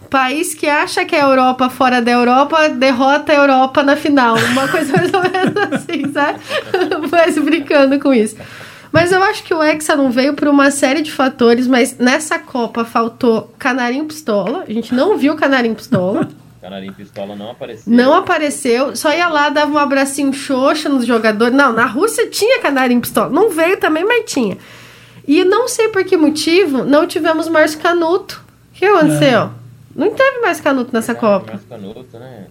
Speaker 3: país que acha que é a Europa fora da Europa derrota a Europa na final. Uma coisa mais ou menos assim, sabe? Mas brincando com isso. Mas eu acho que o Hexa não veio por uma série de fatores, mas nessa Copa faltou Canarinho Pistola. A gente não viu Canarinho Pistola.
Speaker 4: Canarinho Pistola não apareceu.
Speaker 3: Não apareceu, só ia lá, dava um abracinho xoxa nos jogadores. Não, na Rússia tinha canarinho pistola. Não veio também, mas tinha. E não sei por que motivo, não tivemos Márcio Canuto. O que aconteceu? Não teve mais Canuto nessa Copa.
Speaker 4: Mais canuto, né?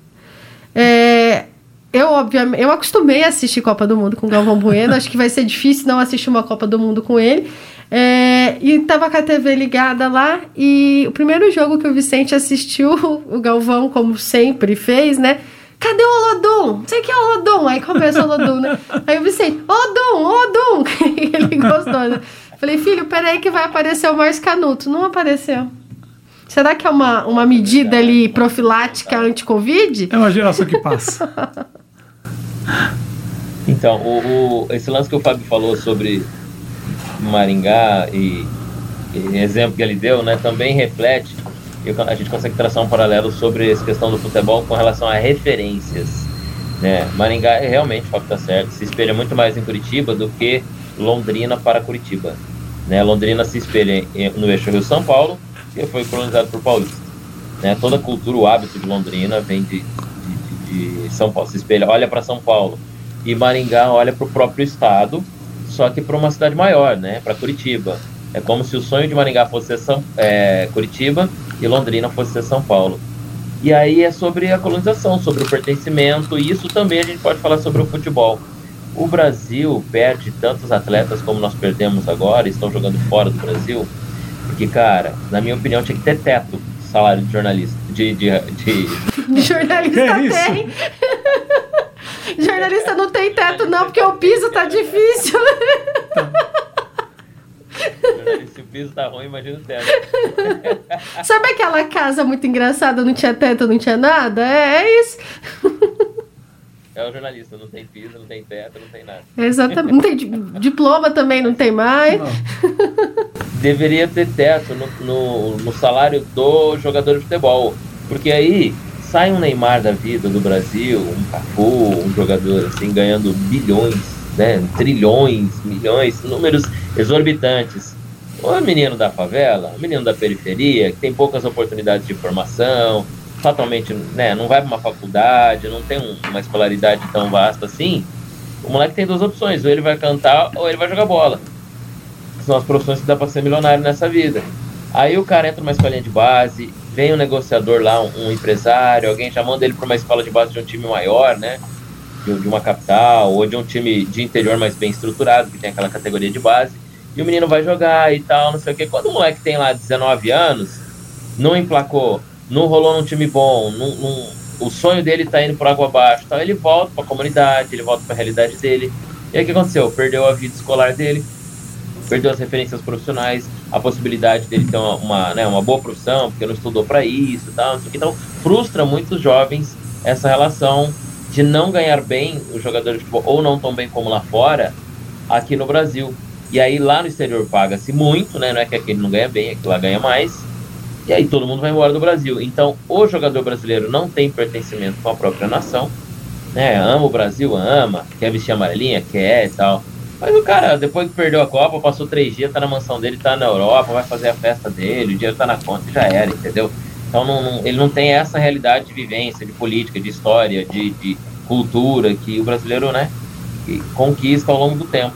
Speaker 3: É, eu, obviamente, eu acostumei a assistir Copa do Mundo com o Galvão Bueno. Acho que vai ser difícil não assistir uma Copa do Mundo com ele. É, e tava com a TV ligada lá. E o primeiro jogo que o Vicente assistiu, o Galvão, como sempre fez, né? Cadê o Olodum? Sei que é o Olodum. Aí começa o Olodum, né? Aí o Vicente, Olodum, Olodum. ele gostou, né? Falei, filho, peraí que vai aparecer o Márcio Canuto. Não apareceu. Será que é uma, uma medida ali profilática anti-Covid?
Speaker 2: É uma geração que passa.
Speaker 4: Então, o, o- esse lance que o Fábio falou sobre Maringá e, e exemplo que ele deu, né, também reflete, e a gente consegue traçar um paralelo sobre essa questão do futebol com relação a referências. Né? Maringá, é realmente, o Fábio está certo, se espelha muito mais em Curitiba do que Londrina para Curitiba. Né? Londrina se espelha no eixo Rio-São Paulo, que foi colonizado por paulistas. Né? Toda a cultura, o hábito de Londrina vem de, de- São Paulo, se espelha, olha para São Paulo. E Maringá olha para o próprio estado, só que para uma cidade maior, né? para Curitiba. É como se o sonho de Maringá fosse ser São, é, Curitiba e Londrina fosse ser São Paulo. E aí é sobre a colonização, sobre o pertencimento, e isso também a gente pode falar sobre o futebol. O Brasil perde tantos atletas como nós perdemos agora, estão jogando fora do Brasil, porque, cara, na minha opinião, tinha que ter teto salário de jornalista, de, de, de
Speaker 3: Jornalista
Speaker 2: Que isso?
Speaker 3: tem. Jornalista não tem teto, não, porque o piso tá difícil.
Speaker 4: jornalista. Se o piso tá ruim, imagina o teto.
Speaker 3: Sabe aquela casa muito engraçada, não tinha teto, não tinha nada? É, é isso.
Speaker 4: É o jornalista, não tem piso, não tem teto, não tem nada.
Speaker 3: Exatamente. Não tem di- diploma também, não tem mais.
Speaker 2: Não.
Speaker 4: deveria ter teto no, no, no salário do jogador de futebol. Porque aí sai um Neymar da vida do Brasil, um Cafu, um jogador assim, ganhando bilhões, né, trilhões, milhões, números exorbitantes. O menino da favela, o menino da periferia, que tem poucas oportunidades de formação, fatalmente né, não vai para uma faculdade, não tem um, uma escolaridade tão vasta assim, o moleque tem duas opções, ou ele vai cantar ou ele vai jogar bola. São as profissões que dá para ser milionário nessa vida. Aí o cara entra numa escolinha de base, vem um negociador lá, um, um empresário, alguém já manda ele para uma escola de base de um time maior, né? De, de, uma capital, ou de um time de interior mais bem estruturado, que tem aquela categoria de base, e o menino vai jogar e tal, não sei o quê. Quando o moleque tem lá 19 anos, não emplacou, não rolou num time bom, não, não, o sonho dele tá indo por água abaixo, então ele volta para a comunidade, ele volta para a realidade dele. E aí o que aconteceu? Perdeu a vida escolar dele, perdeu as referências profissionais, a possibilidade dele ter uma, uma, né, uma boa profissão, porque não estudou para isso, tal. Então, frustra muitos jovens essa relação de não ganhar bem o jogador de futebol, ou não tão bem como lá fora, aqui no Brasil. E aí lá no exterior paga-se muito, né? Não é que aqui ele não ganha bem, é que lá ganha mais. E aí todo mundo vai embora do Brasil. Então o jogador brasileiro não tem pertencimento com a própria nação, né? Ama o Brasil, ama, quer vestir amarelinha, quer e tal. Mas o cara, depois que perdeu a Copa, passou três dias, tá na mansão dele, tá na Europa, vai fazer a festa dele, o dinheiro tá na conta e já era, entendeu? Então não, não, ele não tem essa realidade de vivência, de política, de história, de, de cultura que o brasileiro, né, conquista ao longo do tempo.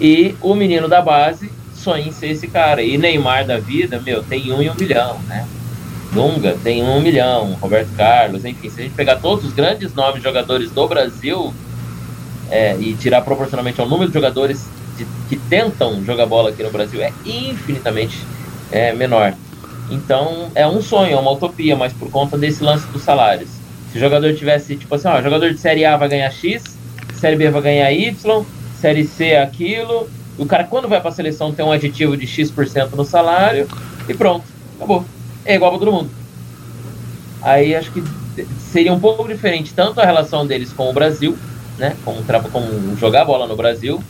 Speaker 4: E o menino da base sonha em ser esse cara. E Neymar da vida, meu, tem um em um milhão, né? Dunga tem um milhão, Roberto Carlos, enfim, se a gente pegar todos os grandes nomes de jogadores do Brasil, é, e tirar proporcionalmente ao número de jogadores de, que tentam jogar bola aqui no Brasil é infinitamente é, menor. Então é um sonho, é uma utopia, mas por conta desse lance dos salários. Se o jogador tivesse, tipo assim, ó, jogador de Série A vai ganhar X, Série B vai ganhar Y, Série C aquilo, o cara quando vai para a seleção tem um aditivo de X% no salário e pronto, acabou. É igual para todo mundo. Aí acho que seria um pouco diferente tanto a relação deles com o Brasil, né? Como, como jogar bola no Brasil,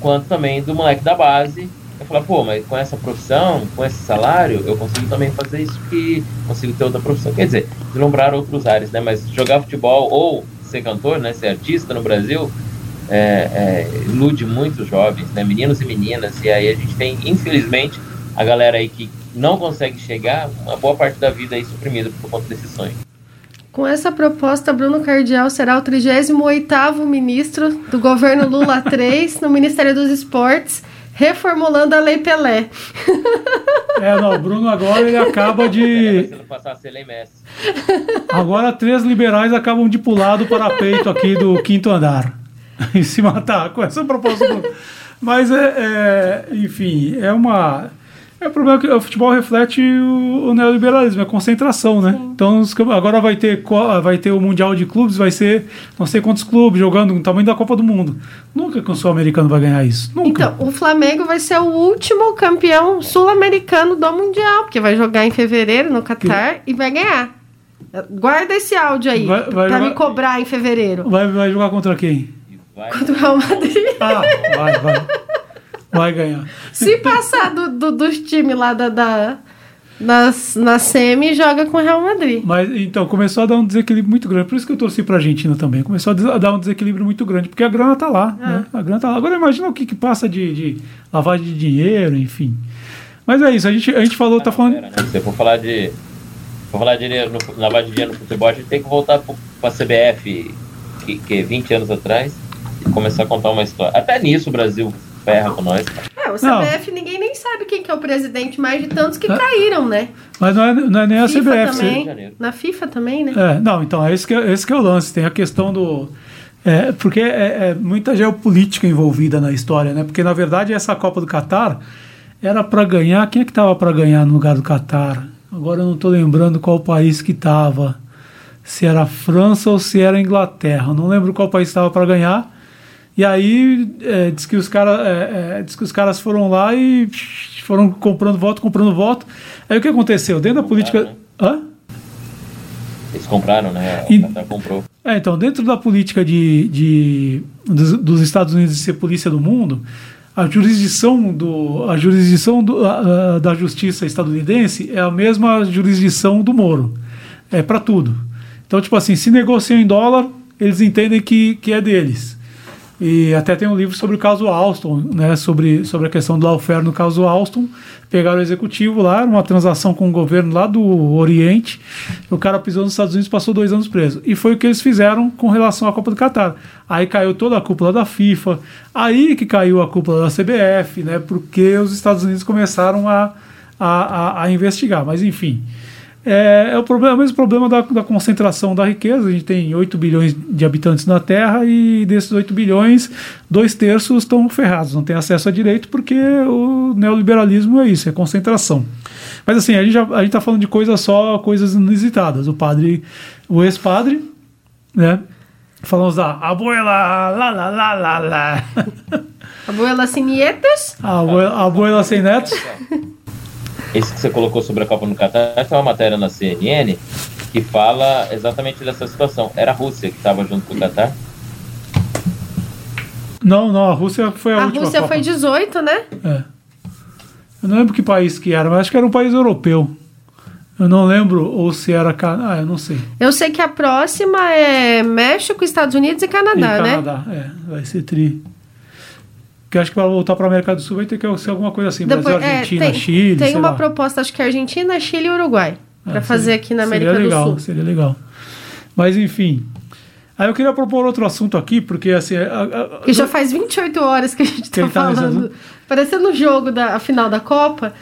Speaker 4: quanto também do moleque da base. Eu falar, pô, mas com essa profissão, com esse salário, eu consigo também fazer isso que consigo ter outra profissão. Quer dizer, deslumbrar outros ares, né? Mas jogar futebol ou ser cantor, né? Ser artista no Brasil é, é, ilude muitos jovens, né? Meninos e meninas. E aí a gente tem, infelizmente, a galera aí que não consegue chegar, uma boa parte da vida aí suprimida por conta desse sonho.
Speaker 3: Com essa proposta, Bruno Cardial será o 38º ministro do governo Lula III no Ministério dos Esportes, reformulando a Lei Pelé.
Speaker 2: É, não, o Bruno agora ele acaba de... Agora três liberais acabam de pular do parapeito aqui do quinto andar e se matar com essa proposta. Mas, é, é enfim, é uma é o problema que o futebol reflete o, o neoliberalismo, a concentração, né? Sim. Então agora vai ter, vai ter o Mundial de Clubes, vai ser não sei quantos clubes jogando no tamanho da Copa do Mundo. Nunca que o sul-americano vai ganhar isso. Nunca.
Speaker 3: Então, o Flamengo vai ser o último campeão sul-americano do Mundial, porque vai jogar em fevereiro no Catar que... e vai ganhar. Guarda esse áudio aí vai, vai pra jogar... me cobrar em fevereiro.
Speaker 2: Vai, vai jogar contra quem?
Speaker 3: Vai. Contra o Real Madrid.
Speaker 2: Ah, vai, vai. Vai ganhar.
Speaker 3: Se passar do, do dos times lá da, da, nas, na semi, joga com o Real Madrid.
Speaker 2: Mas então, começou a dar um desequilíbrio muito grande. Por isso que eu torci pra Argentina também. Começou a dar um desequilíbrio muito grande, porque a grana tá lá. É. Né? A grana tá lá. Agora imagina o que, que passa de, de lavagem de dinheiro, enfim. Mas é isso, a gente, a gente falou, tá falando.
Speaker 4: Né? Se for falar de. For falar de dinheiro, no, lavagem de dinheiro no futebol, a gente tem que voltar pra CBF, que, que 20 anos atrás, e começar a contar uma história. Até nisso o Brasil ferra com nós.
Speaker 3: É, o CBF não. ninguém nem sabe quem que é o presidente, mais de tantos que é. caíram, né?
Speaker 2: Mas não é, não é nem a FIFA CBF.
Speaker 3: Também. Na FIFA também, né?
Speaker 2: É, não, então, é esse que é, esse que é o lance. Tem a questão do. É, porque é, é, muita geopolítica envolvida na história, né? Porque, na verdade, essa Copa do Catar era para ganhar. Quem é que estava para ganhar no lugar do Catar? Agora eu não estou lembrando qual país que estava. Se era a França ou se era a Inglaterra. Não lembro qual país estava para ganhar. E aí é, diz, que os cara, é, é, diz que os caras foram lá e foram comprando voto, comprando voto. Aí o que aconteceu? Dentro da política. Né? Hã?
Speaker 4: Eles compraram, né? E... Comprou.
Speaker 2: É, então, dentro da política de, de, dos, dos, Estados Unidos de ser polícia do mundo, a jurisdição, do, a jurisdição do, a, a, da justiça estadunidense é a mesma jurisdição do Moro. É para tudo. Então, tipo assim, se negociam em dólar, eles entendem que, que é deles. E até tem um livro sobre o caso Alston, né? Sobre, sobre a questão do lawfare no caso Alston. Pegaram o executivo lá, uma transação com o governo lá do Oriente. O cara pisou nos Estados Unidos passou dois anos preso. E foi o que eles fizeram com relação à Copa do Catar. Aí caiu toda a cúpula da FIFA. Aí que caiu a cúpula da CBF, né? Porque os Estados Unidos começaram a, a, a, a investigar. Mas enfim. É, é, o, problema, é o mesmo problema da, da, concentração da riqueza. A gente tem 8 bilhões de habitantes na Terra e desses 8 bilhões, dois terços estão ferrados, não têm acesso a direito porque o neoliberalismo é isso, é concentração. Mas assim, a gente está falando de coisas só, coisas inusitadas. O padre, o ex-padre, né? Falamos da abuela, lá, lá, lá, lá, lá.
Speaker 3: Abuela sem nietas?
Speaker 2: A abuela, abuela sem netos.
Speaker 4: esse que você colocou sobre a Copa no Catar, tem uma matéria na CNN que fala exatamente dessa situação. Era a Rússia que estava junto com o Catar?
Speaker 2: Não, não, a Rússia foi a,
Speaker 3: a
Speaker 2: última.
Speaker 3: A Rússia
Speaker 2: Copa.
Speaker 3: foi 18, né?
Speaker 2: É. Eu não lembro que país que era, mas acho que era um país europeu. Eu não lembro ou se era. Ah, eu não sei.
Speaker 3: Eu sei que a próxima é México, Estados Unidos e Canadá,
Speaker 2: e
Speaker 3: né?
Speaker 2: Canadá, é. Vai ser tri. Porque acho que para voltar para a América do Sul vai ter que ser alguma coisa assim.
Speaker 3: Depois,
Speaker 2: Brasil, Argentina,
Speaker 3: é, tem,
Speaker 2: Chile.
Speaker 3: Tem uma
Speaker 2: lá.
Speaker 3: proposta, acho que é Argentina, Chile e Uruguai. Para
Speaker 2: é,
Speaker 3: fazer
Speaker 2: seria,
Speaker 3: aqui na América
Speaker 2: legal,
Speaker 3: do Sul.
Speaker 2: Seria legal. Mas enfim. Aí eu queria propor outro assunto aqui, porque assim. A, a,
Speaker 3: que já faz 28 horas que a gente está tá falando. Parecendo o jogo da a final da Copa.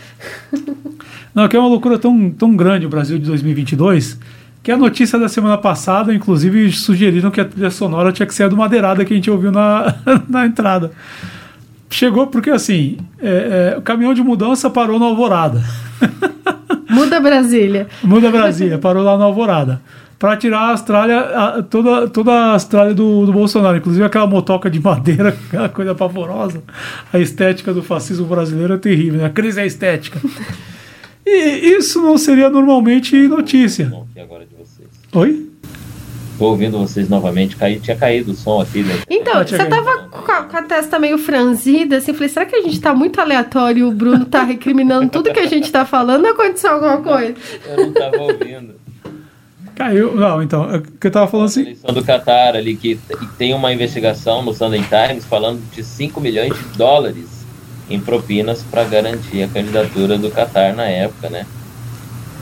Speaker 2: Não, que é uma loucura tão, tão grande o Brasil de 2022 que a notícia da semana passada, inclusive, sugeriram que a trilha sonora tinha que ser a do Madeirada que a gente ouviu na, na entrada. Chegou porque, assim, é, é, o caminhão de mudança parou na Alvorada.
Speaker 3: Muda Brasília.
Speaker 2: Muda Brasília, parou lá na Alvorada. Para tirar a Austrália, a, toda, toda a Austrália do, do Bolsonaro, inclusive aquela motoca de madeira, aquela coisa pavorosa. A estética do fascismo brasileiro é terrível, né? a crise é estética. E isso não seria normalmente notícia.
Speaker 4: vocês.
Speaker 2: Oi?
Speaker 4: Tô ouvindo vocês novamente, Cai, tinha caído o som aqui. Né?
Speaker 3: Então, ah, você tava com a, com a, testa meio franzida, assim, falei, será que a gente tá muito aleatório e o Bruno tá recriminando tudo que a gente tá falando ou aconteceu alguma coisa?
Speaker 4: Eu não tava ouvindo.
Speaker 2: Caiu, não, então, é que eu tava falando assim... A
Speaker 4: eleição do Qatar ali, que tem uma investigação no Sunday Times falando de 5 milhões de dólares em propinas para garantir a candidatura do Qatar na época, né?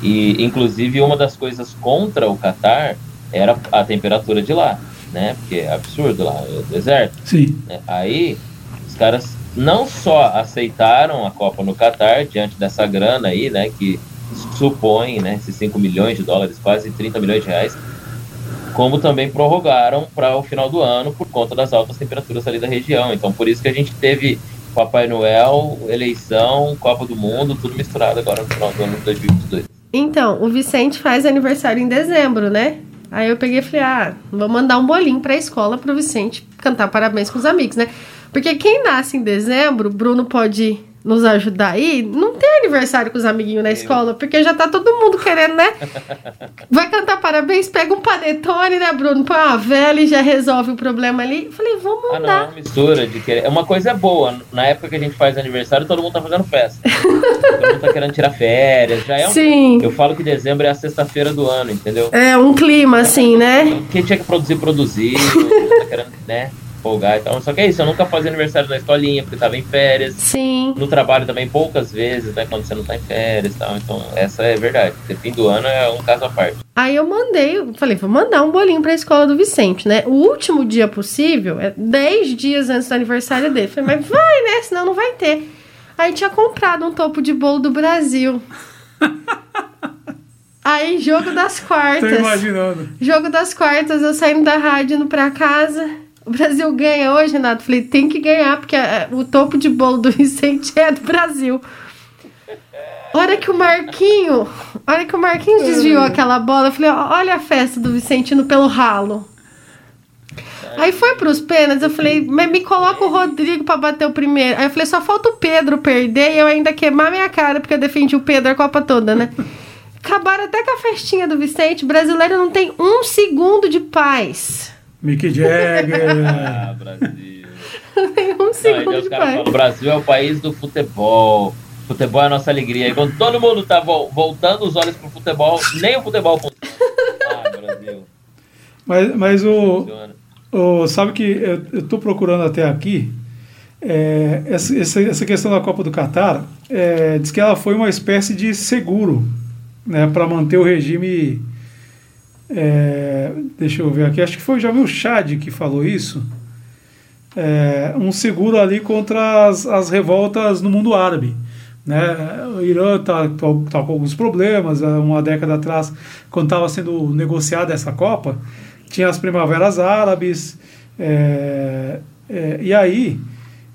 Speaker 4: E, inclusive, uma das coisas contra o Qatar era a temperatura de lá, né? Porque é absurdo lá, é deserto.
Speaker 2: Sim.
Speaker 4: Né? Aí, os caras não só aceitaram a Copa no Qatar, diante dessa grana aí, né? Que supõe, né? Esses 5 milhões de dólares, quase 30 milhões de reais, como também prorrogaram para o final do ano por conta das altas temperaturas ali da região. Então, por isso que a gente teve Papai Noel, eleição, Copa do Mundo, tudo misturado agora no final do ano de 2022.
Speaker 3: Então, o Vicente faz aniversário em dezembro, né? Aí eu peguei e falei, ah, vou mandar um bolinho pra escola pro Vicente cantar parabéns com os amigos, né? Porque quem nasce em dezembro, Bruno pode nos ajudar aí, não tem aniversário com os amiguinhos na escola, porque já tá todo mundo querendo, né? Vai cantar parabéns, pega um panetone, né, Bruno? Põe uma vela e já resolve o problema ali. Falei, vamos mandar. Ah,
Speaker 4: não, é mistura de querer. É uma coisa boa. Na época que a gente faz aniversário, todo mundo tá fazendo festa. todo mundo tá querendo tirar férias. Já é um...
Speaker 3: Sim.
Speaker 4: Eu falo que dezembro é a sexta-feira do ano, entendeu?
Speaker 3: É um clima, assim, né?
Speaker 4: Quem tinha que produzir, produzir. tá querendo, né? Folgar e tal. Só que é isso, eu nunca fazia aniversário na escolinha, porque tava em férias.
Speaker 3: Sim.
Speaker 4: No trabalho também poucas vezes, né? Quando você não tá em férias e tal. Então, essa é verdade. Porque fim do ano é um caso à parte.
Speaker 3: Aí eu mandei, eu falei, vou mandar um bolinho pra escola do Vicente, né? O último dia possível, é 10 dias antes do aniversário dele. Falei, mas vai, né? Senão não vai ter. Aí tinha comprado um topo de bolo do Brasil. Aí, jogo das quartas.
Speaker 2: Tô imaginando.
Speaker 3: Jogo das quartas, eu saindo da rádio indo pra casa. O Brasil ganha hoje, Renato. Falei, tem que ganhar, porque a, o topo de bolo do Vicente é do Brasil. Hora que o Marquinho. Hora que o Marquinhos desviou aquela bola, eu falei, olha a festa do Vicentino pelo ralo. Aí foi pros pênaltis, eu falei, mas me coloca o Rodrigo para bater o primeiro. Aí eu falei, só falta o Pedro perder e eu ainda queimar minha cara, porque eu defendi o Pedro a Copa toda, né? Acabaram até com a festinha do Vicente. Brasileiro não tem um segundo de paz.
Speaker 2: Mick Jagger.
Speaker 4: ah, Brasil.
Speaker 3: Tem um segundo de paz.
Speaker 4: O Brasil é o país do futebol. Futebol é a nossa alegria. E quando todo mundo tá voltando os olhos pro futebol, nem o futebol funciona. Ah, Brasil.
Speaker 2: Mas, mas o. Ô, sabe que eu, eu tô procurando até aqui é, essa, essa, essa questão da Copa do Catar, é, diz que ela foi uma espécie de seguro né, para manter o regime. É, deixa eu ver aqui, acho que foi o Jamil Chad que falou isso. É, um seguro ali contra as, as revoltas no mundo árabe. Né? O Irã está tá, tá com alguns problemas. há Uma década atrás, quando estava sendo negociada essa Copa, tinha as primaveras árabes. é, é, e aí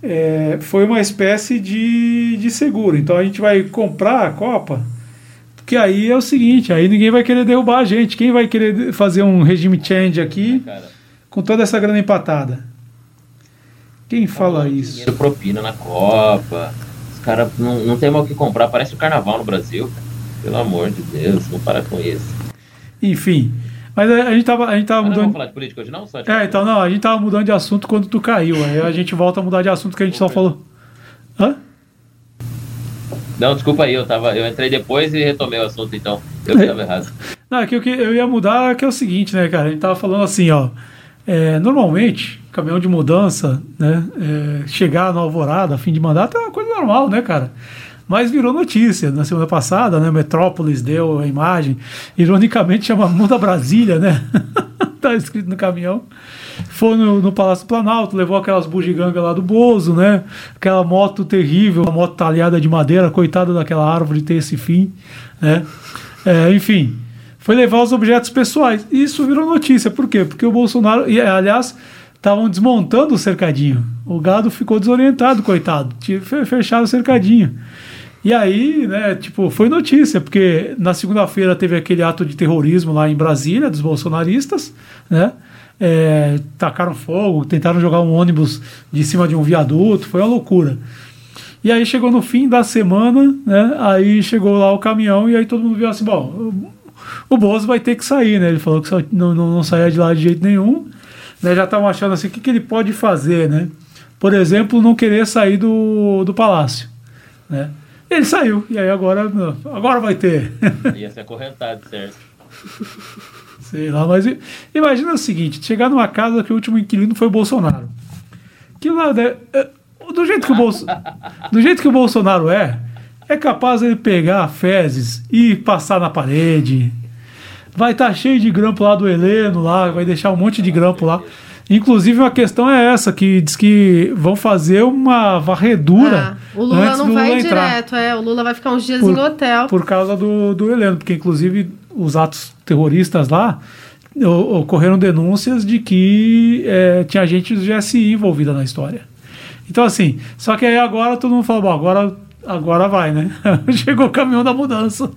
Speaker 2: é, foi uma espécie de, de seguro. Então a gente vai comprar a Copa, que aí é o seguinte, aí ninguém vai querer derrubar a gente. Quem vai querer fazer um regime change aqui
Speaker 4: Cara,
Speaker 2: com toda essa grana empatada? Quem fala isso?
Speaker 4: dinheiro propina na Copa. Os caras não, não tem mal o que comprar. Parece o carnaval no Brasil. cara. Pelo amor de Deus, não para com isso.
Speaker 2: Enfim. Mas a, a gente tava, a gente tava
Speaker 4: Mas não vamos
Speaker 2: mudando.
Speaker 4: falar de política hoje, não? Só de
Speaker 2: É, então não, a gente tava mudando de assunto quando tu caiu. Aí a gente volta a mudar de assunto que a gente só falou. Hã?
Speaker 4: Não, desculpa aí, eu, tava, eu entrei depois e retomei o assunto, então. Eu que tava errado.
Speaker 2: Não, é que o que eu ia mudar é que é o seguinte, né, cara? A gente tava falando assim, ó. é, normalmente, caminhão de mudança, né? é, chegar na alvorada, fim de mandato, é uma coisa normal, né, cara? Mas virou notícia. Na semana passada, né? Metrópolis deu a imagem. Ironicamente, chama Muda Brasília, né? tá escrito no caminhão. Foi no, no Palácio Planalto, levou aquelas bugigangas lá do Bozo, né? Aquela moto terrível, uma moto talhada de madeira, coitada daquela árvore ter esse fim, né? É, enfim, foi levar os objetos pessoais. E isso virou notícia. Por quê? Porque o Bolsonaro, e aliás, estavam desmontando o cercadinho. O gado ficou desorientado, coitado. Fecharam o cercadinho. E aí, né, tipo, foi notícia, porque na segunda-feira teve aquele ato de terrorismo lá em Brasília, dos bolsonaristas, né? É, tacaram fogo, tentaram jogar um ônibus de cima de um viaduto, foi uma loucura. E aí chegou no fim da semana, né? Aí chegou lá o caminhão e aí todo mundo viu assim, bom, o, Bozo vai ter que sair, né? Ele falou que não, não, não saía de lá de jeito nenhum. Né? Já estavam achando assim, o que, que ele pode fazer, né? Por exemplo, não querer sair do, do palácio, né? Ele saiu, e aí agora, agora vai ter.
Speaker 4: Ia ser acorrentado, certo?
Speaker 2: Sei lá, mas imagina o seguinte: chegar numa casa que o último inquilino foi o Bolsonaro. Que lá, né, é, do jeito que o Bolso, do jeito que o Bolsonaro é, é capaz ele pegar fezes e passar na parede. Vai estar cheio de grampo lá do Heleno lá, vai deixar um monte de grampo lá. Inclusive uma questão é essa que diz que vão fazer uma varredura
Speaker 3: Ah, o Lula
Speaker 2: antes
Speaker 3: não
Speaker 2: do
Speaker 3: vai
Speaker 2: Lula entrar
Speaker 3: direto, é. O Lula vai ficar uns dias
Speaker 2: Por-
Speaker 3: em hotel.
Speaker 2: por causa do, do Heleno, porque inclusive os atos terroristas lá o- ocorreram denúncias de que é, tinha gente do GSI envolvida na história. Então, assim, só que aí agora todo mundo fala, bom, agora, agora vai, né? Chegou o caminhão da mudança.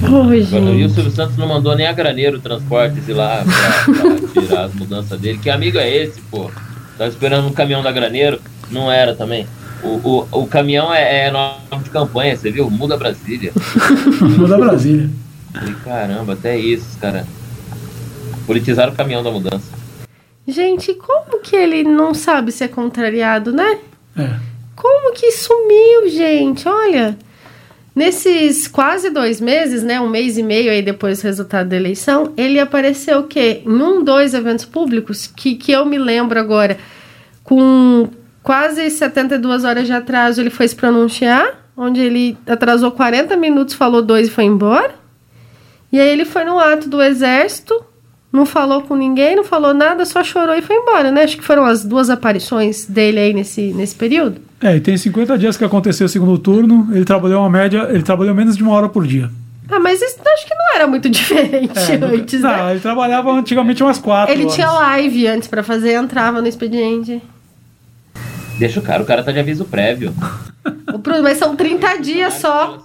Speaker 4: E o. Silvio Santos não mandou nem a Graneiro Transportes ir lá pra, pra tirar as mudanças dele. Que amigo é esse, pô? Tava esperando um caminhão da Graneiro, não era também. O, o, o caminhão é, é nome de campanha, você viu? Muda Brasília.
Speaker 2: Muda Brasília.
Speaker 4: Falei, caramba, até isso, cara. Politizaram o caminhão da mudança.
Speaker 3: Gente, como que ele não sabe ser contrariado, né?
Speaker 2: É.
Speaker 3: Como que sumiu, gente? Olha, nesses quase dois meses, né? Um mês e meio aí depois do resultado da eleição, ele apareceu o quê? Em um, dois eventos públicos que, que eu me lembro agora, com quase 72 horas de atraso, ele foi se pronunciar, onde ele atrasou 40 minutos, falou dois e foi embora. E aí ele foi no ato do exército, não falou com ninguém, não falou nada, só chorou e foi embora, né? Acho que foram as duas aparições dele aí nesse, nesse período.
Speaker 2: É, e tem 50 dias que aconteceu o segundo turno, ele trabalhou uma média, ele trabalhou menos de uma hora por dia.
Speaker 3: Ah, mas isso acho que não era muito diferente
Speaker 2: É,
Speaker 3: antes,
Speaker 2: não,
Speaker 3: né?
Speaker 2: ele trabalhava antigamente umas quatro
Speaker 3: Ele
Speaker 2: horas.
Speaker 3: tinha live antes pra fazer, entrava no expediente.
Speaker 4: Deixa o cara, o cara tá de aviso prévio.
Speaker 3: O pro- Mas são 30 dias só.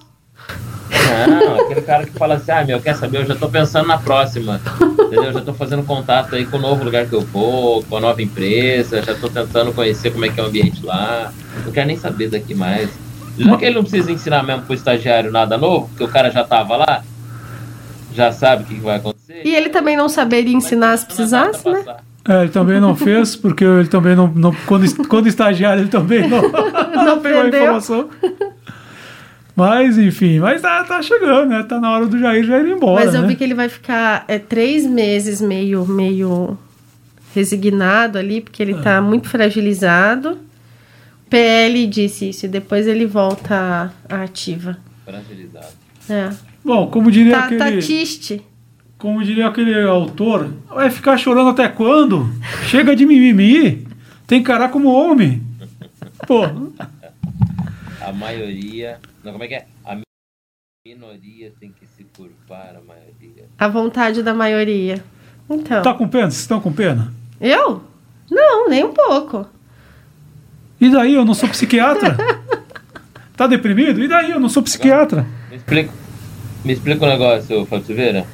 Speaker 4: Não, aquele cara que fala assim, ah, meu, quer saber, eu já tô pensando na próxima. Entendeu? Eu já tô fazendo contato aí com o novo lugar que eu vou, com a nova empresa, já tô tentando conhecer como é que é o ambiente lá. Não quero nem saber daqui mais. Já que ele não precisa ensinar mesmo pro estagiário nada novo, porque o cara já tava lá, já sabe o que vai acontecer.
Speaker 3: E ele também não saberia ensinar se precisasse, né?
Speaker 2: É, ele também não fez, porque ele também não. não- quando, quando estagiário, ele também não, não pegou a informação. Mas, enfim, mas tá, tá chegando, né? Tá na hora do Jair já ir embora.
Speaker 3: Mas eu
Speaker 2: né?
Speaker 3: vi que ele vai ficar é, três meses meio, meio resignado ali, porque ele está muito fragilizado. PL disse isso, e depois ele volta à ativa.
Speaker 4: Fragilizado.
Speaker 3: É.
Speaker 2: Bom, como diria
Speaker 3: Tá,
Speaker 2: aquele.
Speaker 3: tá triste.
Speaker 2: Como diria aquele autor, vai ficar chorando até quando? Chega de mimimi. Tem que encarar como homem. Pô,
Speaker 4: A maioria. Não, como é que é? A minoria tem que se curvar a maioria.
Speaker 3: A vontade da maioria. Então.
Speaker 2: tá com pena? Vocês estão com pena?
Speaker 3: Eu? Não, nem um pouco.
Speaker 2: E daí? Eu não sou psiquiatra? Tá deprimido? E daí? Eu não sou psiquiatra.
Speaker 4: Me explica, me explica um negócio, Fábio Silveira.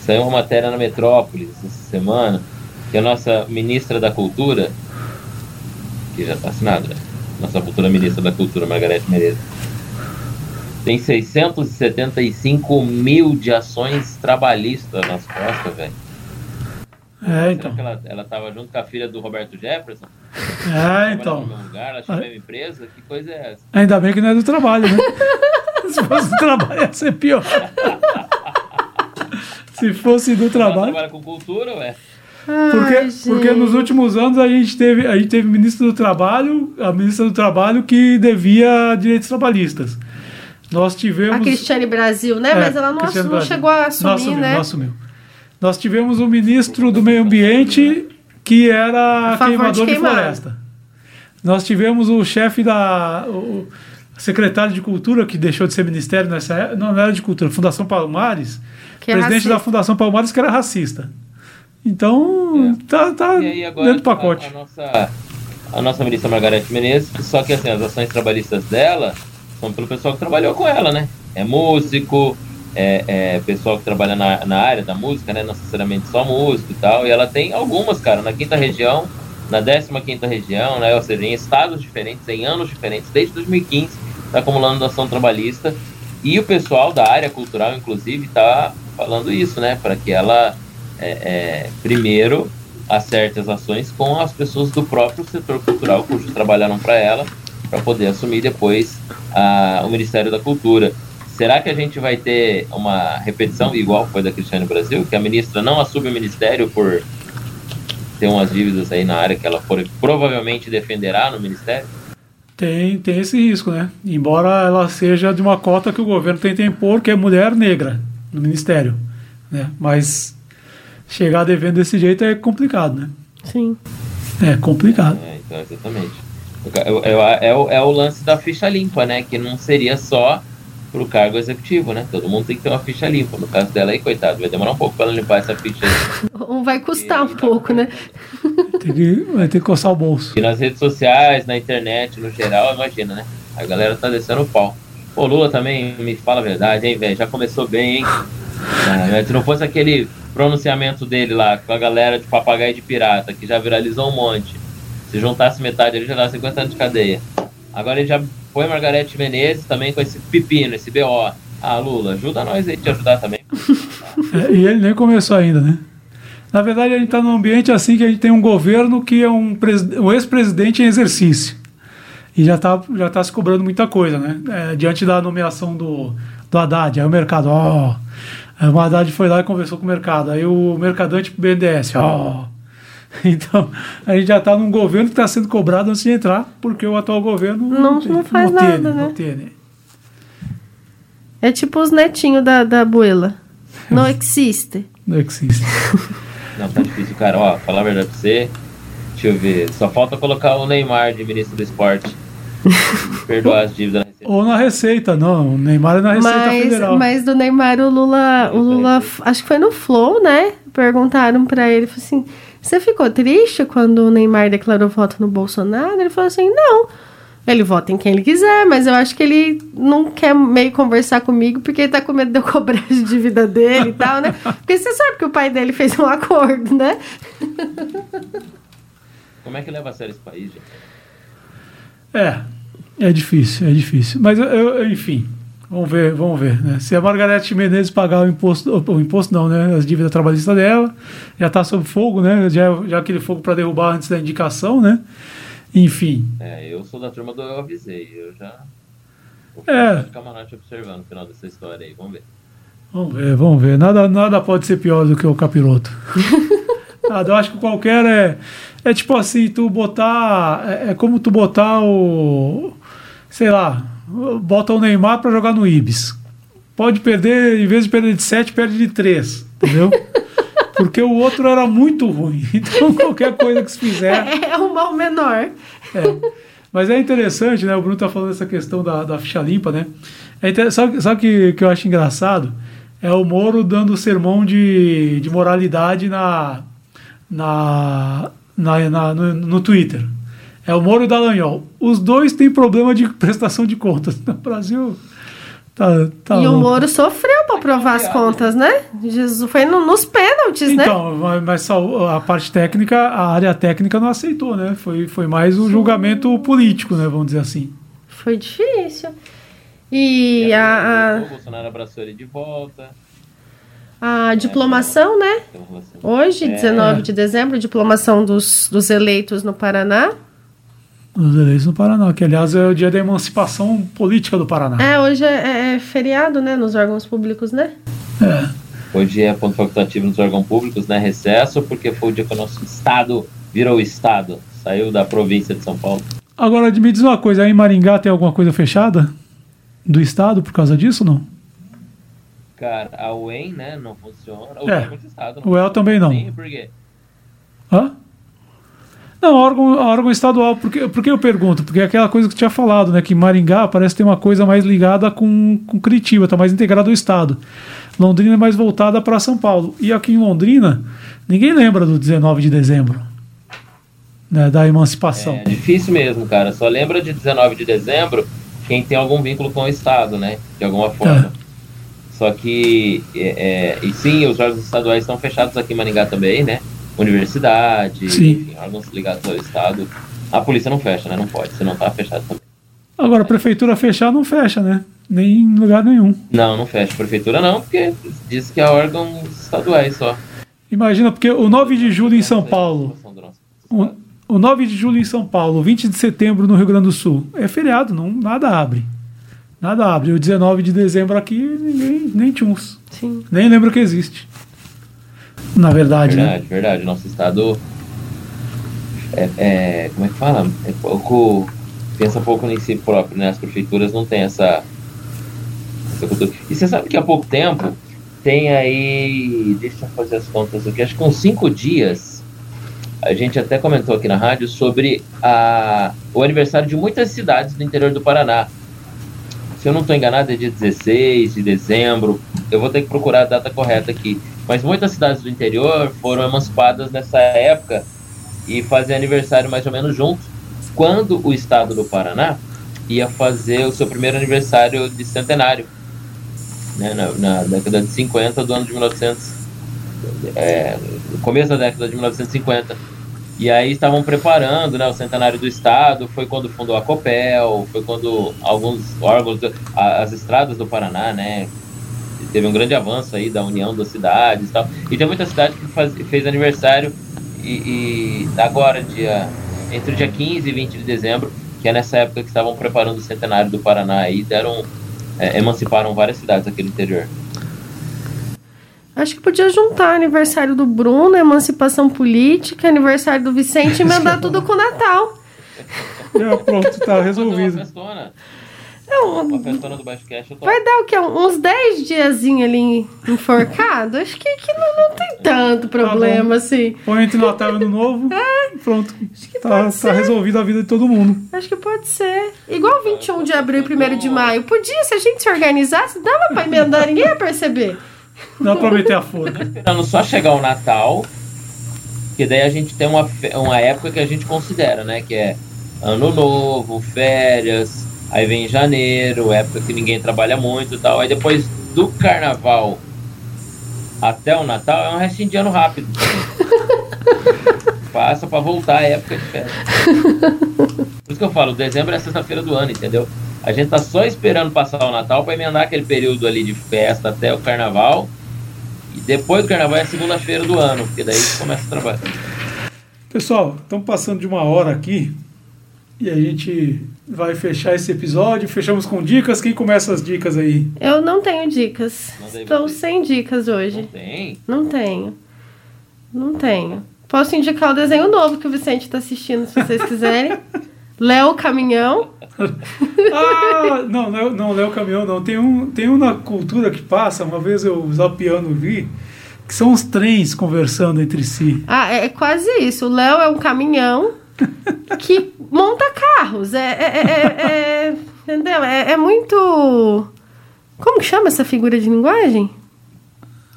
Speaker 4: Saiu uma matéria na Metrópolis essa semana que a nossa ministra da Cultura, que já está assinada? Nossa futura ministra da Cultura, Margarete Menezes, tem 675 mil de ações trabalhistas nas costas, velho.
Speaker 2: É,
Speaker 4: Será
Speaker 2: então.
Speaker 4: que ela, ela tava junto com a filha do Roberto Jefferson?
Speaker 2: É, então.
Speaker 4: no lugar, ela tinha a mesma empresa? Que coisa é essa?
Speaker 2: Ainda bem que não é do trabalho, né? Se fosse do trabalho, ia ser pior. Se fosse do
Speaker 4: Ela
Speaker 2: trabalho.
Speaker 4: trabalha com cultura, ué.
Speaker 2: Porque,
Speaker 3: Ai,
Speaker 2: porque nos últimos anos a gente teve a gente teve ministro do trabalho, a ministra do trabalho que devia direitos trabalhistas. Nós tivemos
Speaker 3: A Cristiane Brasil, né?
Speaker 2: É,
Speaker 3: Mas ela não,
Speaker 2: Brasil.
Speaker 3: chegou a assumir,
Speaker 2: não assumiu,
Speaker 3: né?
Speaker 2: Não assumiu. Nós tivemos o ministro do meio ambiente que era
Speaker 3: de
Speaker 2: queimador de,
Speaker 3: queimar.
Speaker 2: floresta. Nós tivemos o chefe da o secretário de cultura que deixou de ser ministério nessa época, não, não era de cultura, Fundação Palmares,
Speaker 3: Que é
Speaker 2: presidente da
Speaker 3: racista.
Speaker 2: Fundação Palmares que era racista. Então, tá, tá
Speaker 4: E aí agora
Speaker 2: dentro do pacote.
Speaker 4: A, a nossa, a nossa ministra Margarete Menezes, só que assim, as ações trabalhistas dela são pelo pessoal que trabalhou com ela, né? É músico, é, é pessoal que trabalha na, na área da música, né? Não necessariamente só músico e tal. E ela tem algumas, cara, na quinta região, na décima quinta região, né? Ou seja, em estados diferentes, em anos diferentes, desde 2015, tá acumulando ação trabalhista. E o pessoal da área cultural, inclusive, tá falando isso, né? Para que ela é, é, primeiro acerte as ações com as pessoas do próprio setor cultural, cujos trabalharam para ela, para poder assumir depois a, o Ministério da Cultura. Será que a gente vai ter uma repetição igual foi da Cristiane Brasil, que a ministra não assume o ministério por ter umas dívidas aí na área que ela for, provavelmente defenderá no ministério?
Speaker 2: Tem, tem esse risco, né? Embora ela seja de uma cota que o governo tenta impor, que é mulher negra no ministério. Né? Mas chegar devendo desse jeito é complicado, né?
Speaker 3: Sim.
Speaker 2: É complicado.
Speaker 4: É, então, exatamente. É, o, é o lance da ficha limpa, né? Que não seria só pro cargo executivo, né? Todo mundo tem que ter uma ficha limpa. No caso dela aí, coitado, vai demorar um pouco para ela limpar essa ficha aí.
Speaker 3: Ou vai custar um pouco, né?
Speaker 2: Tem que, vai ter que coçar o bolso.
Speaker 4: E nas redes sociais, na internet, no geral, imagina, né? A galera tá descendo o pau. Pô, Lula também, me fala a verdade, hein, velho? Já começou bem, hein? Ah, se não fosse aquele pronunciamento dele lá com a galera de papagaio de pirata, que já viralizou um monte. Se juntasse metade ali, já dava 50 anos de cadeia. Agora ele já foi Margarete Menezes também com esse pepino, esse BO. Ah, Lula, ajuda nós aí, te ajudar também.
Speaker 2: É, e ele nem começou ainda, né? Na verdade, a gente está num ambiente assim que a gente tem um governo que é um, um ex-presidente em exercício. E já está já tá se cobrando muita coisa, né? É, diante da nomeação do, do Haddad, aí o mercado, ó. Aí o Haddad foi lá e conversou com o mercado. Aí o mercadante pro BNDES, ó. Então, a gente já está num governo que está sendo cobrado antes de entrar, porque o atual governo
Speaker 3: Não-
Speaker 2: tem-
Speaker 3: não faz
Speaker 2: tem,
Speaker 3: nada, né?
Speaker 2: Não tem,
Speaker 3: É tipo os netinhos da, da abuela. Não existe.
Speaker 2: não existe.
Speaker 4: Não, tá difícil, cara. Ó, falar a verdade pra você. Deixa eu ver. Só falta colocar o Neymar de ministro do esporte. Perdoar as dívidas Receita.
Speaker 2: Ou na Receita, não. O Neymar é na Receita
Speaker 3: Mas,
Speaker 2: Federal.
Speaker 3: mas do Neymar, o Lula, o Lula, acho que foi no Flow, né? Perguntaram pra ele, falou assim, você ficou triste quando o Neymar declarou voto no Bolsonaro? Ele falou assim, não. Ele vota em quem ele quiser, mas eu acho que ele não quer meio conversar comigo porque ele tá com medo de eu cobrar a dívida dele e tal, né? Porque você sabe que o pai dele fez um acordo, né?
Speaker 4: Como é que leva a sério esse país, gente?
Speaker 2: É, é difícil, é difícil. Mas, eu- eu- enfim, vamos ver, vamos ver. Né? Se a Margarete Menezes pagar o imposto, o imposto não, né? As dívidas trabalhistas dela, já está sob fogo, né? Já, já aquele fogo para derrubar antes da indicação, né? Enfim,
Speaker 4: É, eu sou da turma do Eu Avisei. Eu já. Vou
Speaker 2: É.
Speaker 4: camarote observando o final dessa história aí. Vamos ver.
Speaker 2: vamos ver, vamos ver. Nada, nada pode ser pior do que o capiroto. Ah, eu acho que qualquer é. É tipo assim, tu botar. É, é como tu botar o. Sei lá, bota o Neymar pra jogar no Ibis. Pode perder, em vez de perder de 7, perde de 3. Entendeu? Porque o outro era muito ruim. Então qualquer coisa que se fizer.
Speaker 3: É, um mal menor.
Speaker 2: É. Mas é interessante, né? O Bruno tá falando essa questão da, da ficha limpa, né? É inter... Sabe o que, que eu acho engraçado? É o Moro dando sermão de, de moralidade na, na, na, na no, no, Twitter. É o Moro e o Dallagnol. Os dois têm problema de prestação de contas. No Brasil. Tá, tá
Speaker 3: e louco. o Moro sofreu para provar as contas, né? Jesus foi no, nos pênaltis,
Speaker 2: então,
Speaker 3: né?
Speaker 2: Então, mas a parte técnica, a área técnica não aceitou, né? Foi, foi mais o julgamento político, né? Vamos dizer assim.
Speaker 3: Foi difícil. E, e a,
Speaker 4: a... O Bolsonaro abraçou ele de volta.
Speaker 3: A diplomação, né? Hoje, 19 é. de dezembro, diplomação dos, dos eleitos no Paraná.
Speaker 2: Os eleitos no Paraná, que aliás é o dia da emancipação política do Paraná.
Speaker 3: É, hoje é, é feriado, né, nos órgãos públicos, né?
Speaker 2: É.
Speaker 4: Hoje é ponto facultativo nos órgãos públicos, né? Recesso, porque foi o dia que o nosso estado virou estado, saiu da província de São Paulo.
Speaker 2: Agora, me diz uma coisa, aí em Maringá tem alguma coisa fechada do estado por causa disso, não?
Speaker 4: Cara, a UEM, né, não funciona.
Speaker 2: O, é. estado, não o EL também não. Por quê? Hã? Não, órgão, órgão estadual, porque, porque eu pergunto? Porque é aquela coisa que eu tinha falado, né? Que Maringá parece ter uma coisa mais ligada com, com Curitiba, está mais integrado ao Estado. Londrina é mais voltada para São Paulo. E aqui em Londrina, ninguém lembra do 19 de dezembro. Né, da emancipação.
Speaker 4: É difícil mesmo, cara. Só lembra de 19 de dezembro quem tem algum vínculo com o Estado, né? De alguma forma. É. Só que, é, é, e sim, os órgãos estaduais estão fechados aqui em Maringá também, né? Universidade, enfim, órgãos ligados ao Estado. A polícia não fecha, né? Não pode, se não tá fechado também.
Speaker 2: Agora, a prefeitura fechar não fecha, né? Nem em lugar nenhum.
Speaker 4: Não, não fecha. Prefeitura não, porque diz que é órgãos estaduais só.
Speaker 2: Imagina, porque o 9 de julho em São Paulo. O, o 9 de julho em São Paulo, 20 de setembro no Rio Grande do Sul. É feriado, não, nada abre. Nada abre. O 19 de dezembro aqui, ninguém, nem tchuns.
Speaker 3: Sim.
Speaker 2: Nem lembro que existe na verdade.
Speaker 4: Verdade,
Speaker 2: né?
Speaker 4: verdade. Nosso estado é, é, como é que fala? É pouco pensa pouco em si próprio, né? As prefeituras não têm essa, essa cultura. E você sabe que há pouco tempo tem aí, deixa eu fazer as contas aqui, acho que uns cinco dias a gente até comentou aqui na rádio sobre a, o aniversário de muitas cidades do interior do Paraná. Se eu não estou enganado, é dia 16 de dezembro. Eu vou ter que procurar a data correta aqui. Mas muitas cidades do interior foram emancipadas nessa época e faziam aniversário mais ou menos juntos, quando o estado do Paraná ia fazer o seu primeiro aniversário de centenário, né, na, na década de 50 do ano de 1900, é, começo da década de 1950. E aí estavam preparando né, o centenário do Estado, foi quando fundou a COPEL, foi quando alguns órgãos, as estradas do Paraná, né, teve um grande avanço aí da união das cidades e tal. E tem muita cidade que faz, fez aniversário e, e, agora, dia, entre o dia 15 e 20 de dezembro, que é nessa época que estavam preparando o centenário do Paraná e deram, é, emanciparam várias cidades aqui no interior.
Speaker 3: Acho que podia juntar aniversário do Bruno, emancipação política, aniversário do Vicente e mandar tudo com o Natal.
Speaker 2: É, pronto, tá resolvido.
Speaker 3: Uma festona do Cash, tô... Vai dar o quê? Uns 10 diazinhos ali enforcado? Acho que, que não, não tem tanto tá problema tá assim.
Speaker 2: Põe entre Natal e Ano Novo. É. Pronto. Acho que tá, tá resolvida a vida de todo mundo.
Speaker 3: Acho que pode ser. Igual 21 de abril e 1 de maio. Podia, se a gente se organizasse, dava pra emendar, ninguém ia perceber.
Speaker 2: Dá pra meter a folha.
Speaker 4: esperando só chegar o Natal, que daí a gente tem uma, uma época que a gente considera, né? Que é Ano Novo, férias Aí vem janeiro, época que ninguém trabalha muito e tal. Aí depois do carnaval até o Natal é um restinho de ano rápido. Passa para voltar a época de festa. Por isso que eu falo, dezembro é sexta-feira do ano, entendeu? A gente tá só esperando passar o Natal para emendar aquele período ali de festa até o carnaval. E depois do carnaval é segunda-feira do ano, porque daí começa a trabalhar.
Speaker 2: Pessoal, estamos passando de uma hora aqui. E a gente vai fechar esse episódio. Fechamos com dicas. Quem começa as dicas aí?
Speaker 3: Eu não tenho dicas. Estou sem dicas hoje.
Speaker 4: Não tem?
Speaker 3: Não tenho. Não tenho. Posso indicar o desenho novo que o Vicente tá assistindo, se vocês quiserem. Léo Caminhão.
Speaker 2: Ah, não, não, não, Léo Caminhão não. Tem um, tem um na cultura que passa, uma vez eu zapeando vi, que são os trens conversando entre si.
Speaker 3: Ah, é, é quase isso. O Léo é um caminhão que monta carros. É, é, é, é- é- entendeu? É, é muito. Como que chama essa figura de linguagem?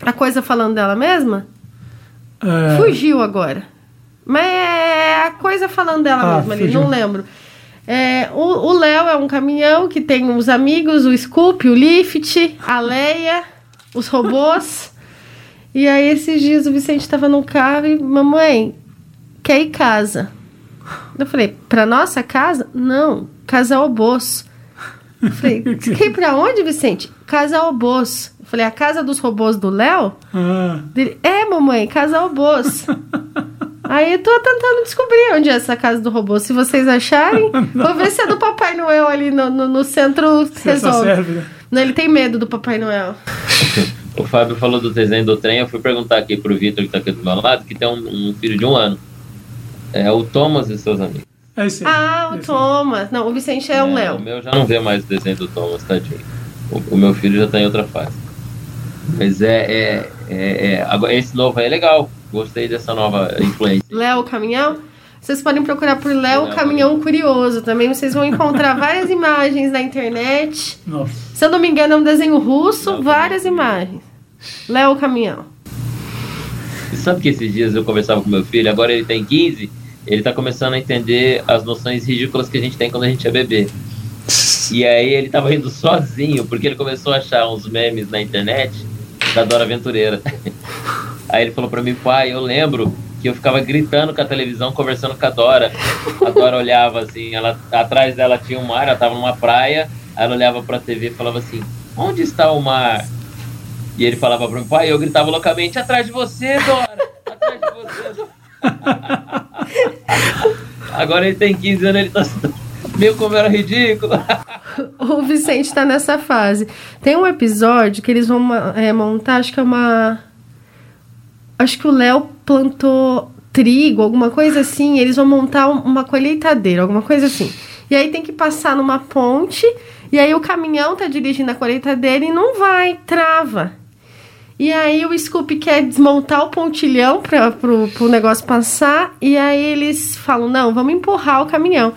Speaker 3: A coisa falando dela mesma? Fugiu agora. Mas é a coisa falando dela
Speaker 2: Ah,
Speaker 3: mesma ali, não lembro. É, o Léo é um caminhão que tem os amigos, o Scoop, o Lift, a Leia, os robôs. E aí, esses dias, o Vicente tava no carro e, mamãe, quer ir casa? Eu falei, pra nossa casa? Não, casa Obos. Eu falei, ir pra onde, Vicente? Casa Obos. Eu falei, a casa dos robôs do Léo?
Speaker 2: ah,
Speaker 3: Dele, é, mamãe, casa Obos. Aí eu tô tentando descobrir onde é essa casa do robô. Se vocês acharem, vou ver se é do Papai Noel ali no, no, no centro resolve.
Speaker 2: serve, né?
Speaker 3: Não, ele tem medo do Papai Noel.
Speaker 4: O Fábio falou do desenho do trem, eu fui perguntar aqui pro Vitor, que tá aqui do meu lado, que tem um, um filho de um ano. É o Thomas e seus amigos.
Speaker 2: É esse aí.
Speaker 3: Ah, o
Speaker 2: Esse aí.
Speaker 3: Thomas. Não, o Vicente é o
Speaker 4: O
Speaker 3: Léo.
Speaker 4: meu já não vê mais o desenho do Thomas, tadinho. O, o meu filho já tá em outra fase. Mas é, é, é, é- Agora, esse novo aí é legal. Gostei dessa nova influência.
Speaker 3: Léo Caminhão. Vocês podem procurar por Léo
Speaker 4: Léo
Speaker 3: Caminhão Curioso. Também vocês vão encontrar várias imagens na internet.
Speaker 2: Nossa.
Speaker 3: Se eu não me engano, é um desenho russo,
Speaker 4: Léo
Speaker 3: várias
Speaker 4: Caminhão.
Speaker 3: imagens. Léo Caminhão.
Speaker 4: E sabe que esses dias eu conversava com meu filho, agora ele tem 15, ele tá começando a entender as noções ridículas que a gente tem quando a gente é bebê. E aí ele tava rindo sozinho, porque ele começou a achar uns memes na internet da Dora Aventureira. Aí ele falou pra mim, pai, eu lembro que eu ficava gritando com a televisão, conversando com a Dora. A Dora olhava assim, ela, atrás dela tinha um mar, ela tava numa praia, ela olhava pra TV e falava assim, onde está o mar? E ele falava pra mim, pai, eu gritava loucamente, atrás de você, Dora! Atrás de você, Dora! Agora ele tem 15 anos, ele tá meio como era ridículo.
Speaker 3: O Vicente tá nessa fase. Tem um episódio que eles vão é, montar, acho que é uma. Acho que o Léo plantou trigo, alguma coisa assim. Eles vão montar um- uma colheitadeira, alguma coisa assim. E aí tem que passar numa ponte. E aí o caminhão tá dirigindo a colheitadeira e não vai, trava. E aí o Scoop quer desmontar o pontilhão para pro, pro negócio passar. E aí eles falam: não, vamos empurrar o caminhão.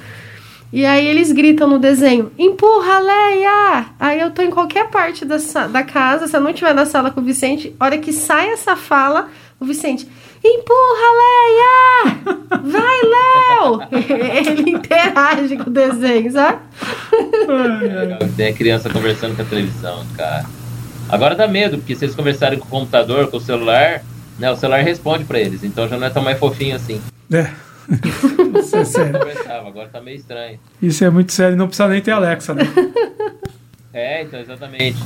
Speaker 3: E aí eles gritam no desenho: empurra, Leia! Aí eu tô em qualquer parte da, da casa, se eu não estiver na sala com o Vicente, hora que sai essa fala, o Vicente. Empurra, Leia! Vai, Léo! Ele interage com o desenho, sabe?
Speaker 4: Tem a criança conversando com a televisão, cara. Agora dá medo, porque se eles conversarem com o computador, com o celular, né, o celular responde pra eles, então já não é tão mais fofinho assim.
Speaker 2: É. Isso é sério.
Speaker 4: Agora tá meio estranho.
Speaker 2: Isso é muito sério, não precisa nem ter Alexa, né?
Speaker 4: É, então, exatamente.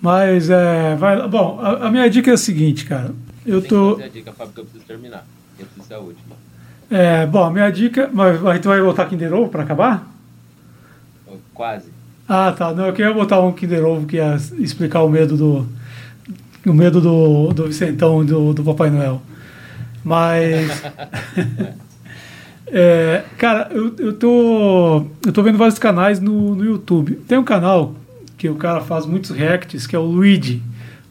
Speaker 2: Mas é. Vai, bom, a, a minha dica é a seguinte, cara. Eu
Speaker 4: Tem
Speaker 2: tô.
Speaker 4: fazer a dica, Fábio, que eu preciso terminar. Eu preciso ser a última.
Speaker 2: É, bom, a minha dica. Mas a gente vai botar Kinder Ovo pra acabar?
Speaker 4: Quase.
Speaker 2: Ah, tá. Não, eu queria botar um Kinder Ovo que ia explicar o medo do. O medo do, do Vicentão e do, do Papai Noel. Mas. é, cara, eu, eu, tô, eu tô vendo vários canais no, no YouTube. Tem um canal que o cara faz muitos reacts, que é o Luigi.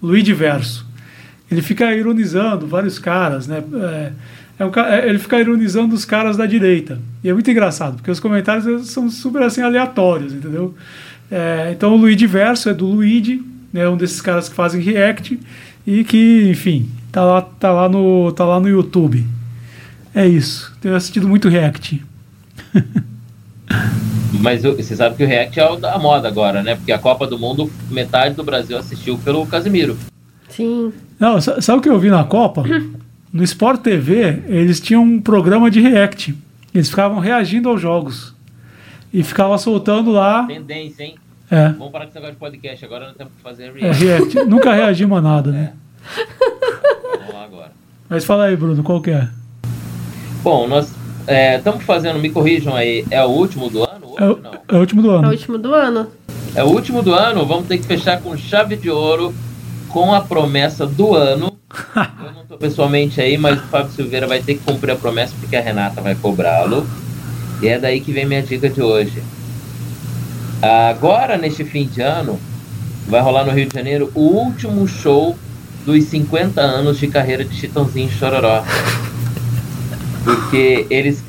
Speaker 2: Luigi Verso. Ele fica ironizando vários caras, né? É, é um é, ele fica ironizando os caras da direita. E é muito engraçado, porque os comentários são super assim aleatórios, entendeu? É, então o Luigi Verso é do Luigi, né? Um desses caras que fazem react e que, enfim, tá lá, tá lá, no, tá lá no YouTube. É isso. Tenho assistido muito react.
Speaker 4: Mas você sabe que o React é o da moda agora, né? Porque a Copa do Mundo, metade do Brasil assistiu pelo Casimiro.
Speaker 3: Sim.
Speaker 2: Não, sa- sabe o que eu vi na Copa? No Sport TV, eles tinham um programa de react. Eles ficavam reagindo aos jogos. E ficavam soltando lá.
Speaker 4: Tendência, hein?
Speaker 2: É,
Speaker 4: Vamos parar com esse negócio de podcast. Agora nós temos que fazer
Speaker 2: é
Speaker 4: react.
Speaker 2: react. Nunca reagimos a nada, né?
Speaker 4: Vamos lá agora.
Speaker 2: Mas fala aí, Bruno, qual que é?
Speaker 4: Bom, nós estamos fazendo, me corrijam aí, é o último do ano?
Speaker 2: É o,
Speaker 4: não.
Speaker 2: é o último do
Speaker 3: É o
Speaker 2: ano.
Speaker 3: último do ano.
Speaker 4: É o último do ano, vamos ter que fechar com chave de ouro, com a promessa do ano, Eu não tô pessoalmente aí, mas o Fábio Silveira vai ter que cumprir a promessa porque a Renata vai cobrá-lo. E é daí que vem minha dica de hoje. Agora, neste fim de ano, vai rolar no Rio de Janeiro o último show dos 50 anos de carreira de Chitãozinho e Chororó. Porque eles.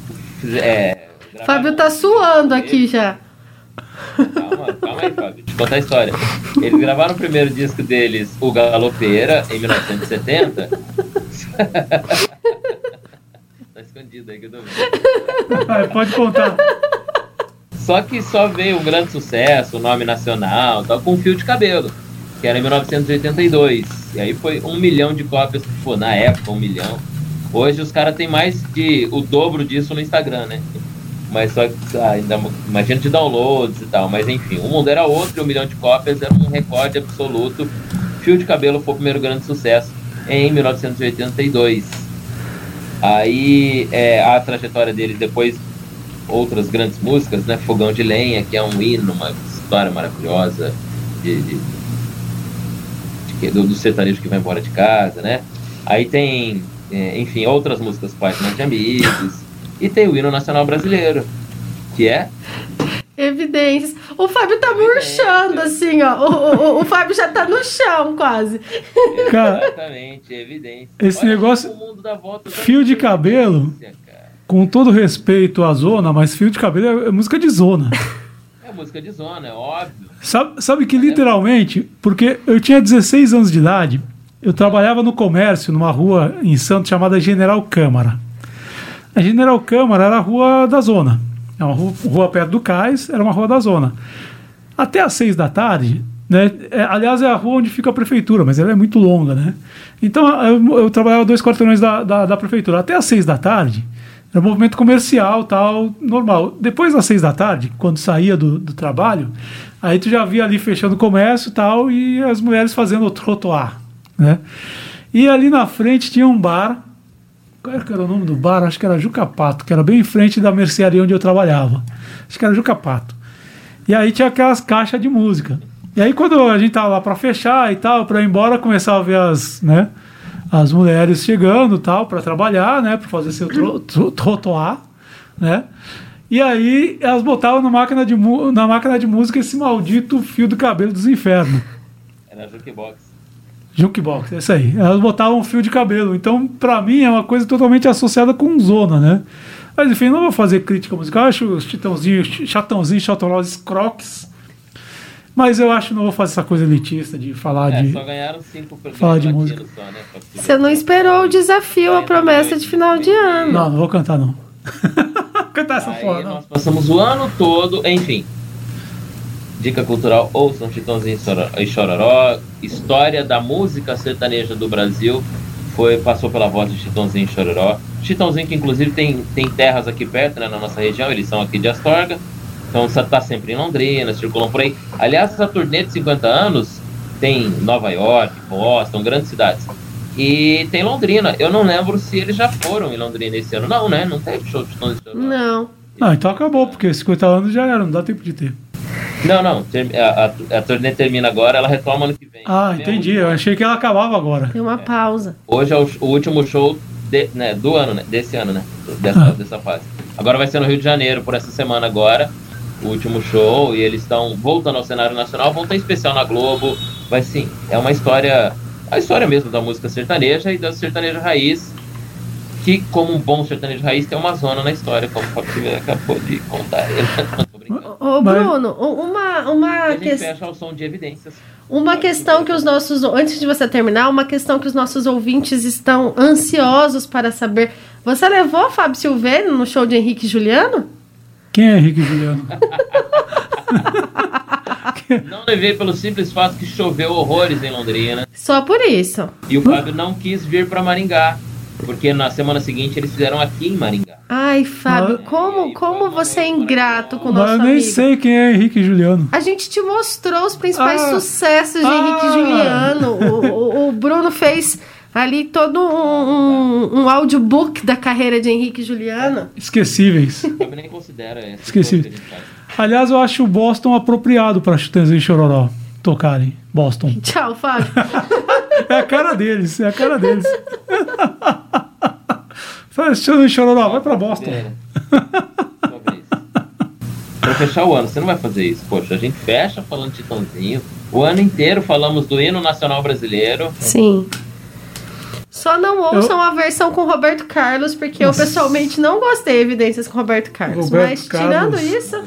Speaker 4: É,
Speaker 3: Fábio tá suando aqui já.
Speaker 4: Calma, contar a história. Eles gravaram o primeiro disco deles, O Galopeira, em 1970. tá escondido aí que eu tô vendo.
Speaker 2: Vai, pode contar.
Speaker 4: Só que só veio um grande sucesso, o nome nacional, tal, com fio de cabelo, que era em 1982. E aí foi um milhão de cópias, pô, na época, um milhão. Hoje os caras têm mais de o dobro disso no Instagram, né? Mas só ah, ainda imagina de downloads e tal. Mas enfim, o mundo era outro e um milhão de cópias era um recorde absoluto. Fio de cabelo foi o primeiro grande sucesso em 1982. Aí é, a trajetória dele depois outras grandes músicas, né? Fogão de Lenha, que é um hino, uma história maravilhosa de, de, de do, do sertanejo que vai embora de casa, né? Aí tem, é, enfim, outras músicas páginas de amigos. E tem o hino nacional brasileiro, que é
Speaker 3: Evidências. O Fábio tá murchando, assim, ó. O, o, o Fábio já tá no chão, quase.
Speaker 2: Cara,
Speaker 4: exatamente, evidência.
Speaker 2: esse
Speaker 4: Olha
Speaker 2: negócio-
Speaker 4: como o mundo dá volta,
Speaker 2: fio de cabelo.
Speaker 4: cara.
Speaker 2: Com todo respeito à zona, mas fio de cabelo é- é música de zona.
Speaker 4: É música de zona, é óbvio.
Speaker 2: Sabe, sabe que literalmente, porque eu tinha 16 anos de idade, eu trabalhava no comércio, numa rua em Santos chamada General Câmara. A General Câmara era a rua da zona. É uma rua, rua perto do cais, era uma rua da zona. Até às seis da tarde, né? é, aliás, é a rua onde fica a prefeitura, mas ela é muito longa, né? Então eu, eu trabalhava dois quarteirões da, da, da prefeitura. Até às seis da tarde, era um movimento comercial, tal, normal. Depois das seis da tarde, quando saía do, do trabalho, aí tu já via ali fechando o comércio tal, e as mulheres fazendo o trotoar, né? E ali na frente tinha um bar, qual era o nome do bar? Acho que era Jucapato, que era bem em frente da mercearia onde eu trabalhava. Acho que era Jucapato. E aí tinha aquelas caixas de música. E aí quando a gente tava lá para fechar e tal, para ir embora, começava a ver as, né, as mulheres chegando tal para trabalhar, né, para fazer seu tro, tro, trotoar, né? E aí elas botavam na máquina de na máquina de música esse maldito fio do cabelo dos infernos.
Speaker 4: Era jukebox.
Speaker 2: Jukebox, é isso aí. Elas botavam um fio de cabelo. Então, pra mim, é uma coisa totalmente associada com zona, né? Mas enfim, não vou fazer crítica musical. Eu acho os Chitãozinho, Chatãozinho, Chatorós, Crocs. Mas eu acho que não vou fazer essa coisa elitista de falar
Speaker 4: É,
Speaker 2: de.
Speaker 4: só ganharam cinco
Speaker 2: Falar de música.
Speaker 4: só, né? Você
Speaker 3: não esperou o desafio, a promessa de final de ano.
Speaker 2: Não, não vou cantar, não. cantar essa
Speaker 4: Aí
Speaker 2: porra, não.
Speaker 4: nós passamos o ano todo, enfim. Dica cultural, ouçam Chitãozinho e Choro- e Chororó. História da música sertaneja do Brasil foi, passou pela voz de Chitãozinho e Chororó. Chitãozinho que inclusive tem, tem terras aqui perto, né, na nossa região, eles são aqui de Astorga. Então você tá sempre em Londrina, circulam por aí. Aliás, essa turnê de 50 anos tem Nova York, Boston, grandes cidades. E tem Londrina. Eu não lembro se eles já foram em Londrina esse ano. Não, né? Não teve show de Chitãozinho e Chororó.
Speaker 3: Não.
Speaker 2: Não, então acabou, porque 50 anos já era, não dá tempo de ter.
Speaker 4: Não, não. A, a, a turnê termina agora, ela retoma ano que vem.
Speaker 2: Ah,
Speaker 4: Mesmo
Speaker 2: entendi.
Speaker 4: dia.
Speaker 2: Eu achei que ela acabava agora.
Speaker 3: Tem uma pausa.
Speaker 4: Hoje é o, o último show de- né, do ano, né? Desse ano, né? Dessa,
Speaker 2: Ah.
Speaker 4: dessa fase. Agora vai ser no Rio de Janeiro, por essa semana agora. O último show. E eles estão voltando ao cenário nacional. Vão ter especial na Globo. Vai sim. É uma história. A história mesmo da música sertaneja e da sertaneja raiz. Que, como um bom sertanejo raiz, tem uma zona na história, como o Fábio acabou de contar. Brincando.
Speaker 3: Ô, Bruno, uma, uma,
Speaker 4: a gente
Speaker 3: ques-
Speaker 4: fecha ao som de evidências.
Speaker 3: uma questão que os nossos. Antes de você terminar, uma questão que os nossos ouvintes estão ansiosos para saber. Você levou Fábio Silveira no show de Henrique e Juliano?
Speaker 2: Quem é Henrique Juliano?
Speaker 4: Não levei pelo simples fato que choveu horrores em Londrina.
Speaker 3: Só por isso.
Speaker 4: E o Fábio não quis vir para Maringá. Porque na semana seguinte eles fizeram aqui em Maringá.
Speaker 3: Ai, Fábio,
Speaker 2: Mas-
Speaker 3: como, como você é ingrato com o
Speaker 2: Mas
Speaker 3: nosso
Speaker 2: eu nem
Speaker 3: amigo.
Speaker 2: sei quem é Henrique Juliano.
Speaker 3: A gente te mostrou os principais
Speaker 2: Ah.
Speaker 3: sucessos de
Speaker 2: Ah.
Speaker 3: Henrique e Juliano. O, o- o Bruno fez ali todo um, um, um audiobook da carreira de Henrique e Juliano.
Speaker 2: Esquecíveis.
Speaker 4: O Fábio nem a gente faz.
Speaker 2: Aliás, eu acho o Boston apropriado para Chitãozinho e Chororó tocarem. Boston.
Speaker 3: Tchau, Fábio.
Speaker 2: É a cara deles, é a cara deles. Fala, Chororó, chororó, vai pra Boston.
Speaker 4: É. Pra fechar o ano, você não vai fazer isso. Poxa, a gente fecha falando de Titãozinho. O ano inteiro falamos do hino nacional brasileiro.
Speaker 3: Sim. Só não ouçam a versão com Roberto Carlos, porque eu
Speaker 2: Nossa.
Speaker 3: pessoalmente não gostei de evidências com Roberto Carlos.
Speaker 2: Roberto
Speaker 3: mas
Speaker 2: Carlos.
Speaker 3: tirando isso,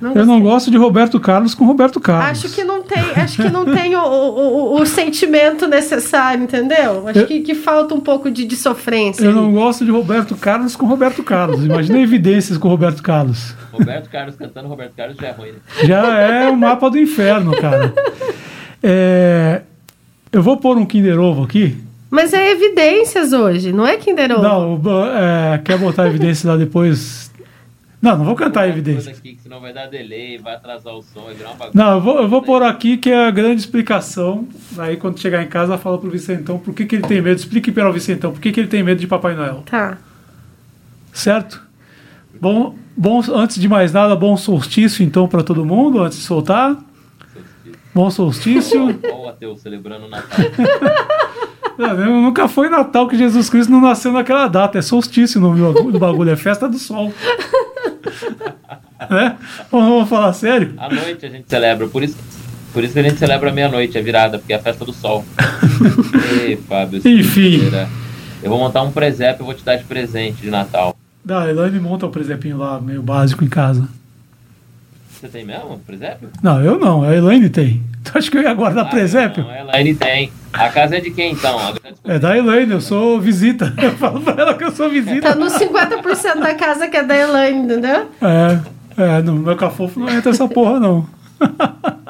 Speaker 3: não
Speaker 2: Eu não gosto de Roberto Carlos com Roberto Carlos.
Speaker 3: Acho que não tem, acho que não tem o, o, o- o sentimento necessário, entendeu? Acho
Speaker 2: Eu-
Speaker 3: que, que falta um pouco de, de sofrência.
Speaker 2: Eu
Speaker 3: ali.
Speaker 2: não gosto de Roberto Carlos com Roberto Carlos. Imagina evidências com Roberto Carlos.
Speaker 4: Roberto Carlos cantando Roberto Carlos já é ruim, né?
Speaker 2: Já é o mapa do inferno, cara. É, Eu vou pôr um Kinder Ovo aqui.
Speaker 3: Mas é evidências hoje, não é Kinder Ovo.
Speaker 2: Não, é, quer botar evidências lá depois? Não, não vou cantar evidências.
Speaker 4: Aqui, que senão vai dar delay, vai atrasar o som, vai virar uma bagunça.
Speaker 2: Não, eu vou, eu vou pôr aqui que é a grande explicação. Aí quando chegar em casa, fala pro Vicentão por que, que ele tem medo. Explique para o Vicentão por que, que ele tem medo de Papai Noel.
Speaker 3: Tá.
Speaker 2: Certo? Bom, bom, antes de mais nada, bom solstício então para todo mundo, antes de soltar. Bom solstício.
Speaker 4: O ateu celebrando o Natal.
Speaker 2: Não, não, nunca foi Natal que Jesus Cristo não nasceu naquela data. É solstício no meu do bagulho, é festa do sol. né? Vamos, falar sério?
Speaker 4: À noite a gente celebra, por isso, por isso que a gente celebra meia-noite, a virada, porque é a festa do sol. Ei, Fábio.
Speaker 2: Enfim.
Speaker 4: Siqueira, Eu vou montar um presépio e vou te dar de presente de Natal.
Speaker 2: Da Elaine monta o presépio lá, meio básico em casa.
Speaker 4: Você tem mesmo presépio?
Speaker 2: Não, eu não, a Elaine tem. Tu acha que eu ia guardar presépio?
Speaker 4: Não, ela ele tem. A casa é de quem então? A-
Speaker 2: É da Elaine, eu sou visita. Eu falo pra ela que eu sou
Speaker 3: Tá
Speaker 2: visita.
Speaker 3: nos 50% da casa que é da Elaine, entendeu?
Speaker 2: É, é, no meu cafofo não entra essa porra, não.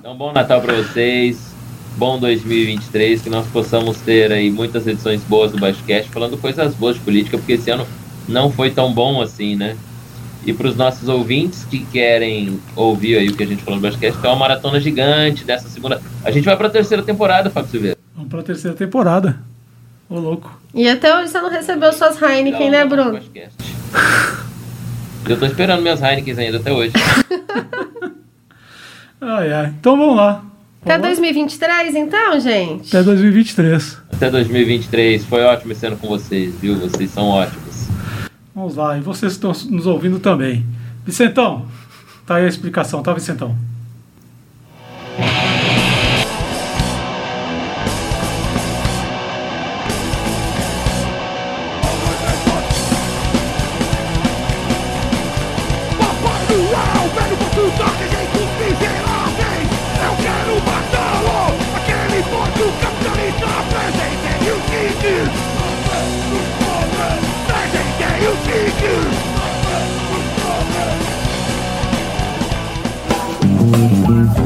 Speaker 4: Então, bom Natal pra vocês. Bom 2023, que nós possamos ter aí muitas edições boas do Baixocast, falando coisas boas de política, porque esse ano não foi tão bom assim, né? E para os nossos ouvintes que querem ouvir aí o que a gente falou no que é uma maratona gigante dessa segunda. A gente vai para a terceira temporada, Fábio Silveira.
Speaker 2: Vamos pra terceira temporada. Ô, louco.
Speaker 3: E até hoje você não recebeu suas Heineken, né, Bruno?
Speaker 4: Eu tô esperando minhas Heineken ainda até hoje.
Speaker 2: Ai, ai. Então vamos lá.
Speaker 3: Até
Speaker 2: Vamos lá.
Speaker 3: 2023, então, gente?
Speaker 2: Até 2023.
Speaker 4: Até 2023. Foi ótimo esse ano com vocês, viu? Vocês são ótimos.
Speaker 2: Vamos lá. E vocês estão nos ouvindo também. Vicentão, tá aí a explicação, tá, Vicentão?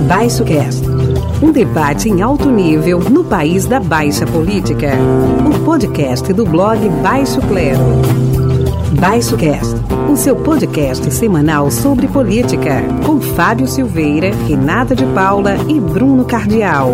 Speaker 5: Baixo Cast. Um debate em alto nível no país da baixa política. O podcast do blog Baixo Clero. Baixo Cast, o seu podcast semanal sobre política, com Fábio Silveira, Renata de Paula e Bruno Cardial.